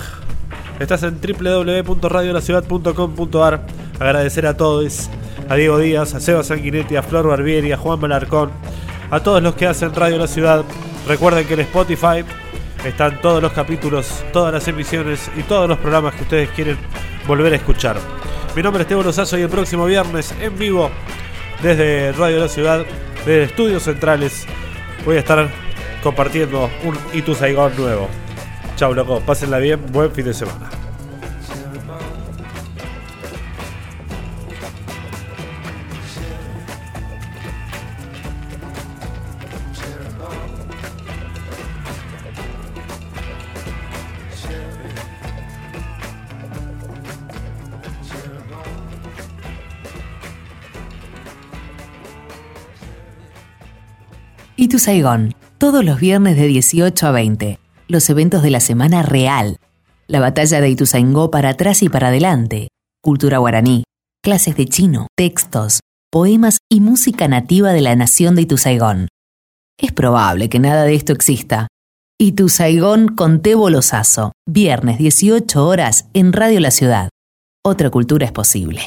Estás en www.radiolaciudad.com.ar. Agradecer a todos: a Diego Díaz, a Seba Sanguinetti, a Flor Barbieri, a Juan Malarcón, a todos los que hacen Radio La Ciudad, Recuerden que en Spotify están todos los capítulos, todas las emisiones y todos los programas que ustedes quieren volver a escuchar. Mi nombre es Esteban Lozazo y el próximo viernes en vivo desde Radio La Ciudad, desde Estudios Centrales, voy a estar compartiendo un Itu Saigon nuevo. Chau, loco, pásenla bien, buen fin de semana. Saigón, todos los viernes de 18 a 20. Los eventos de la semana real. La batalla de Ituzaingó para atrás y para adelante. Cultura guaraní. Clases de chino, textos, poemas y música nativa de la nación de Ituzaigón. Es probable que nada de esto exista. Ituzaigón con Tebo Lozazo. Viernes 18 horas en Radio La Ciudad. Otra cultura es posible.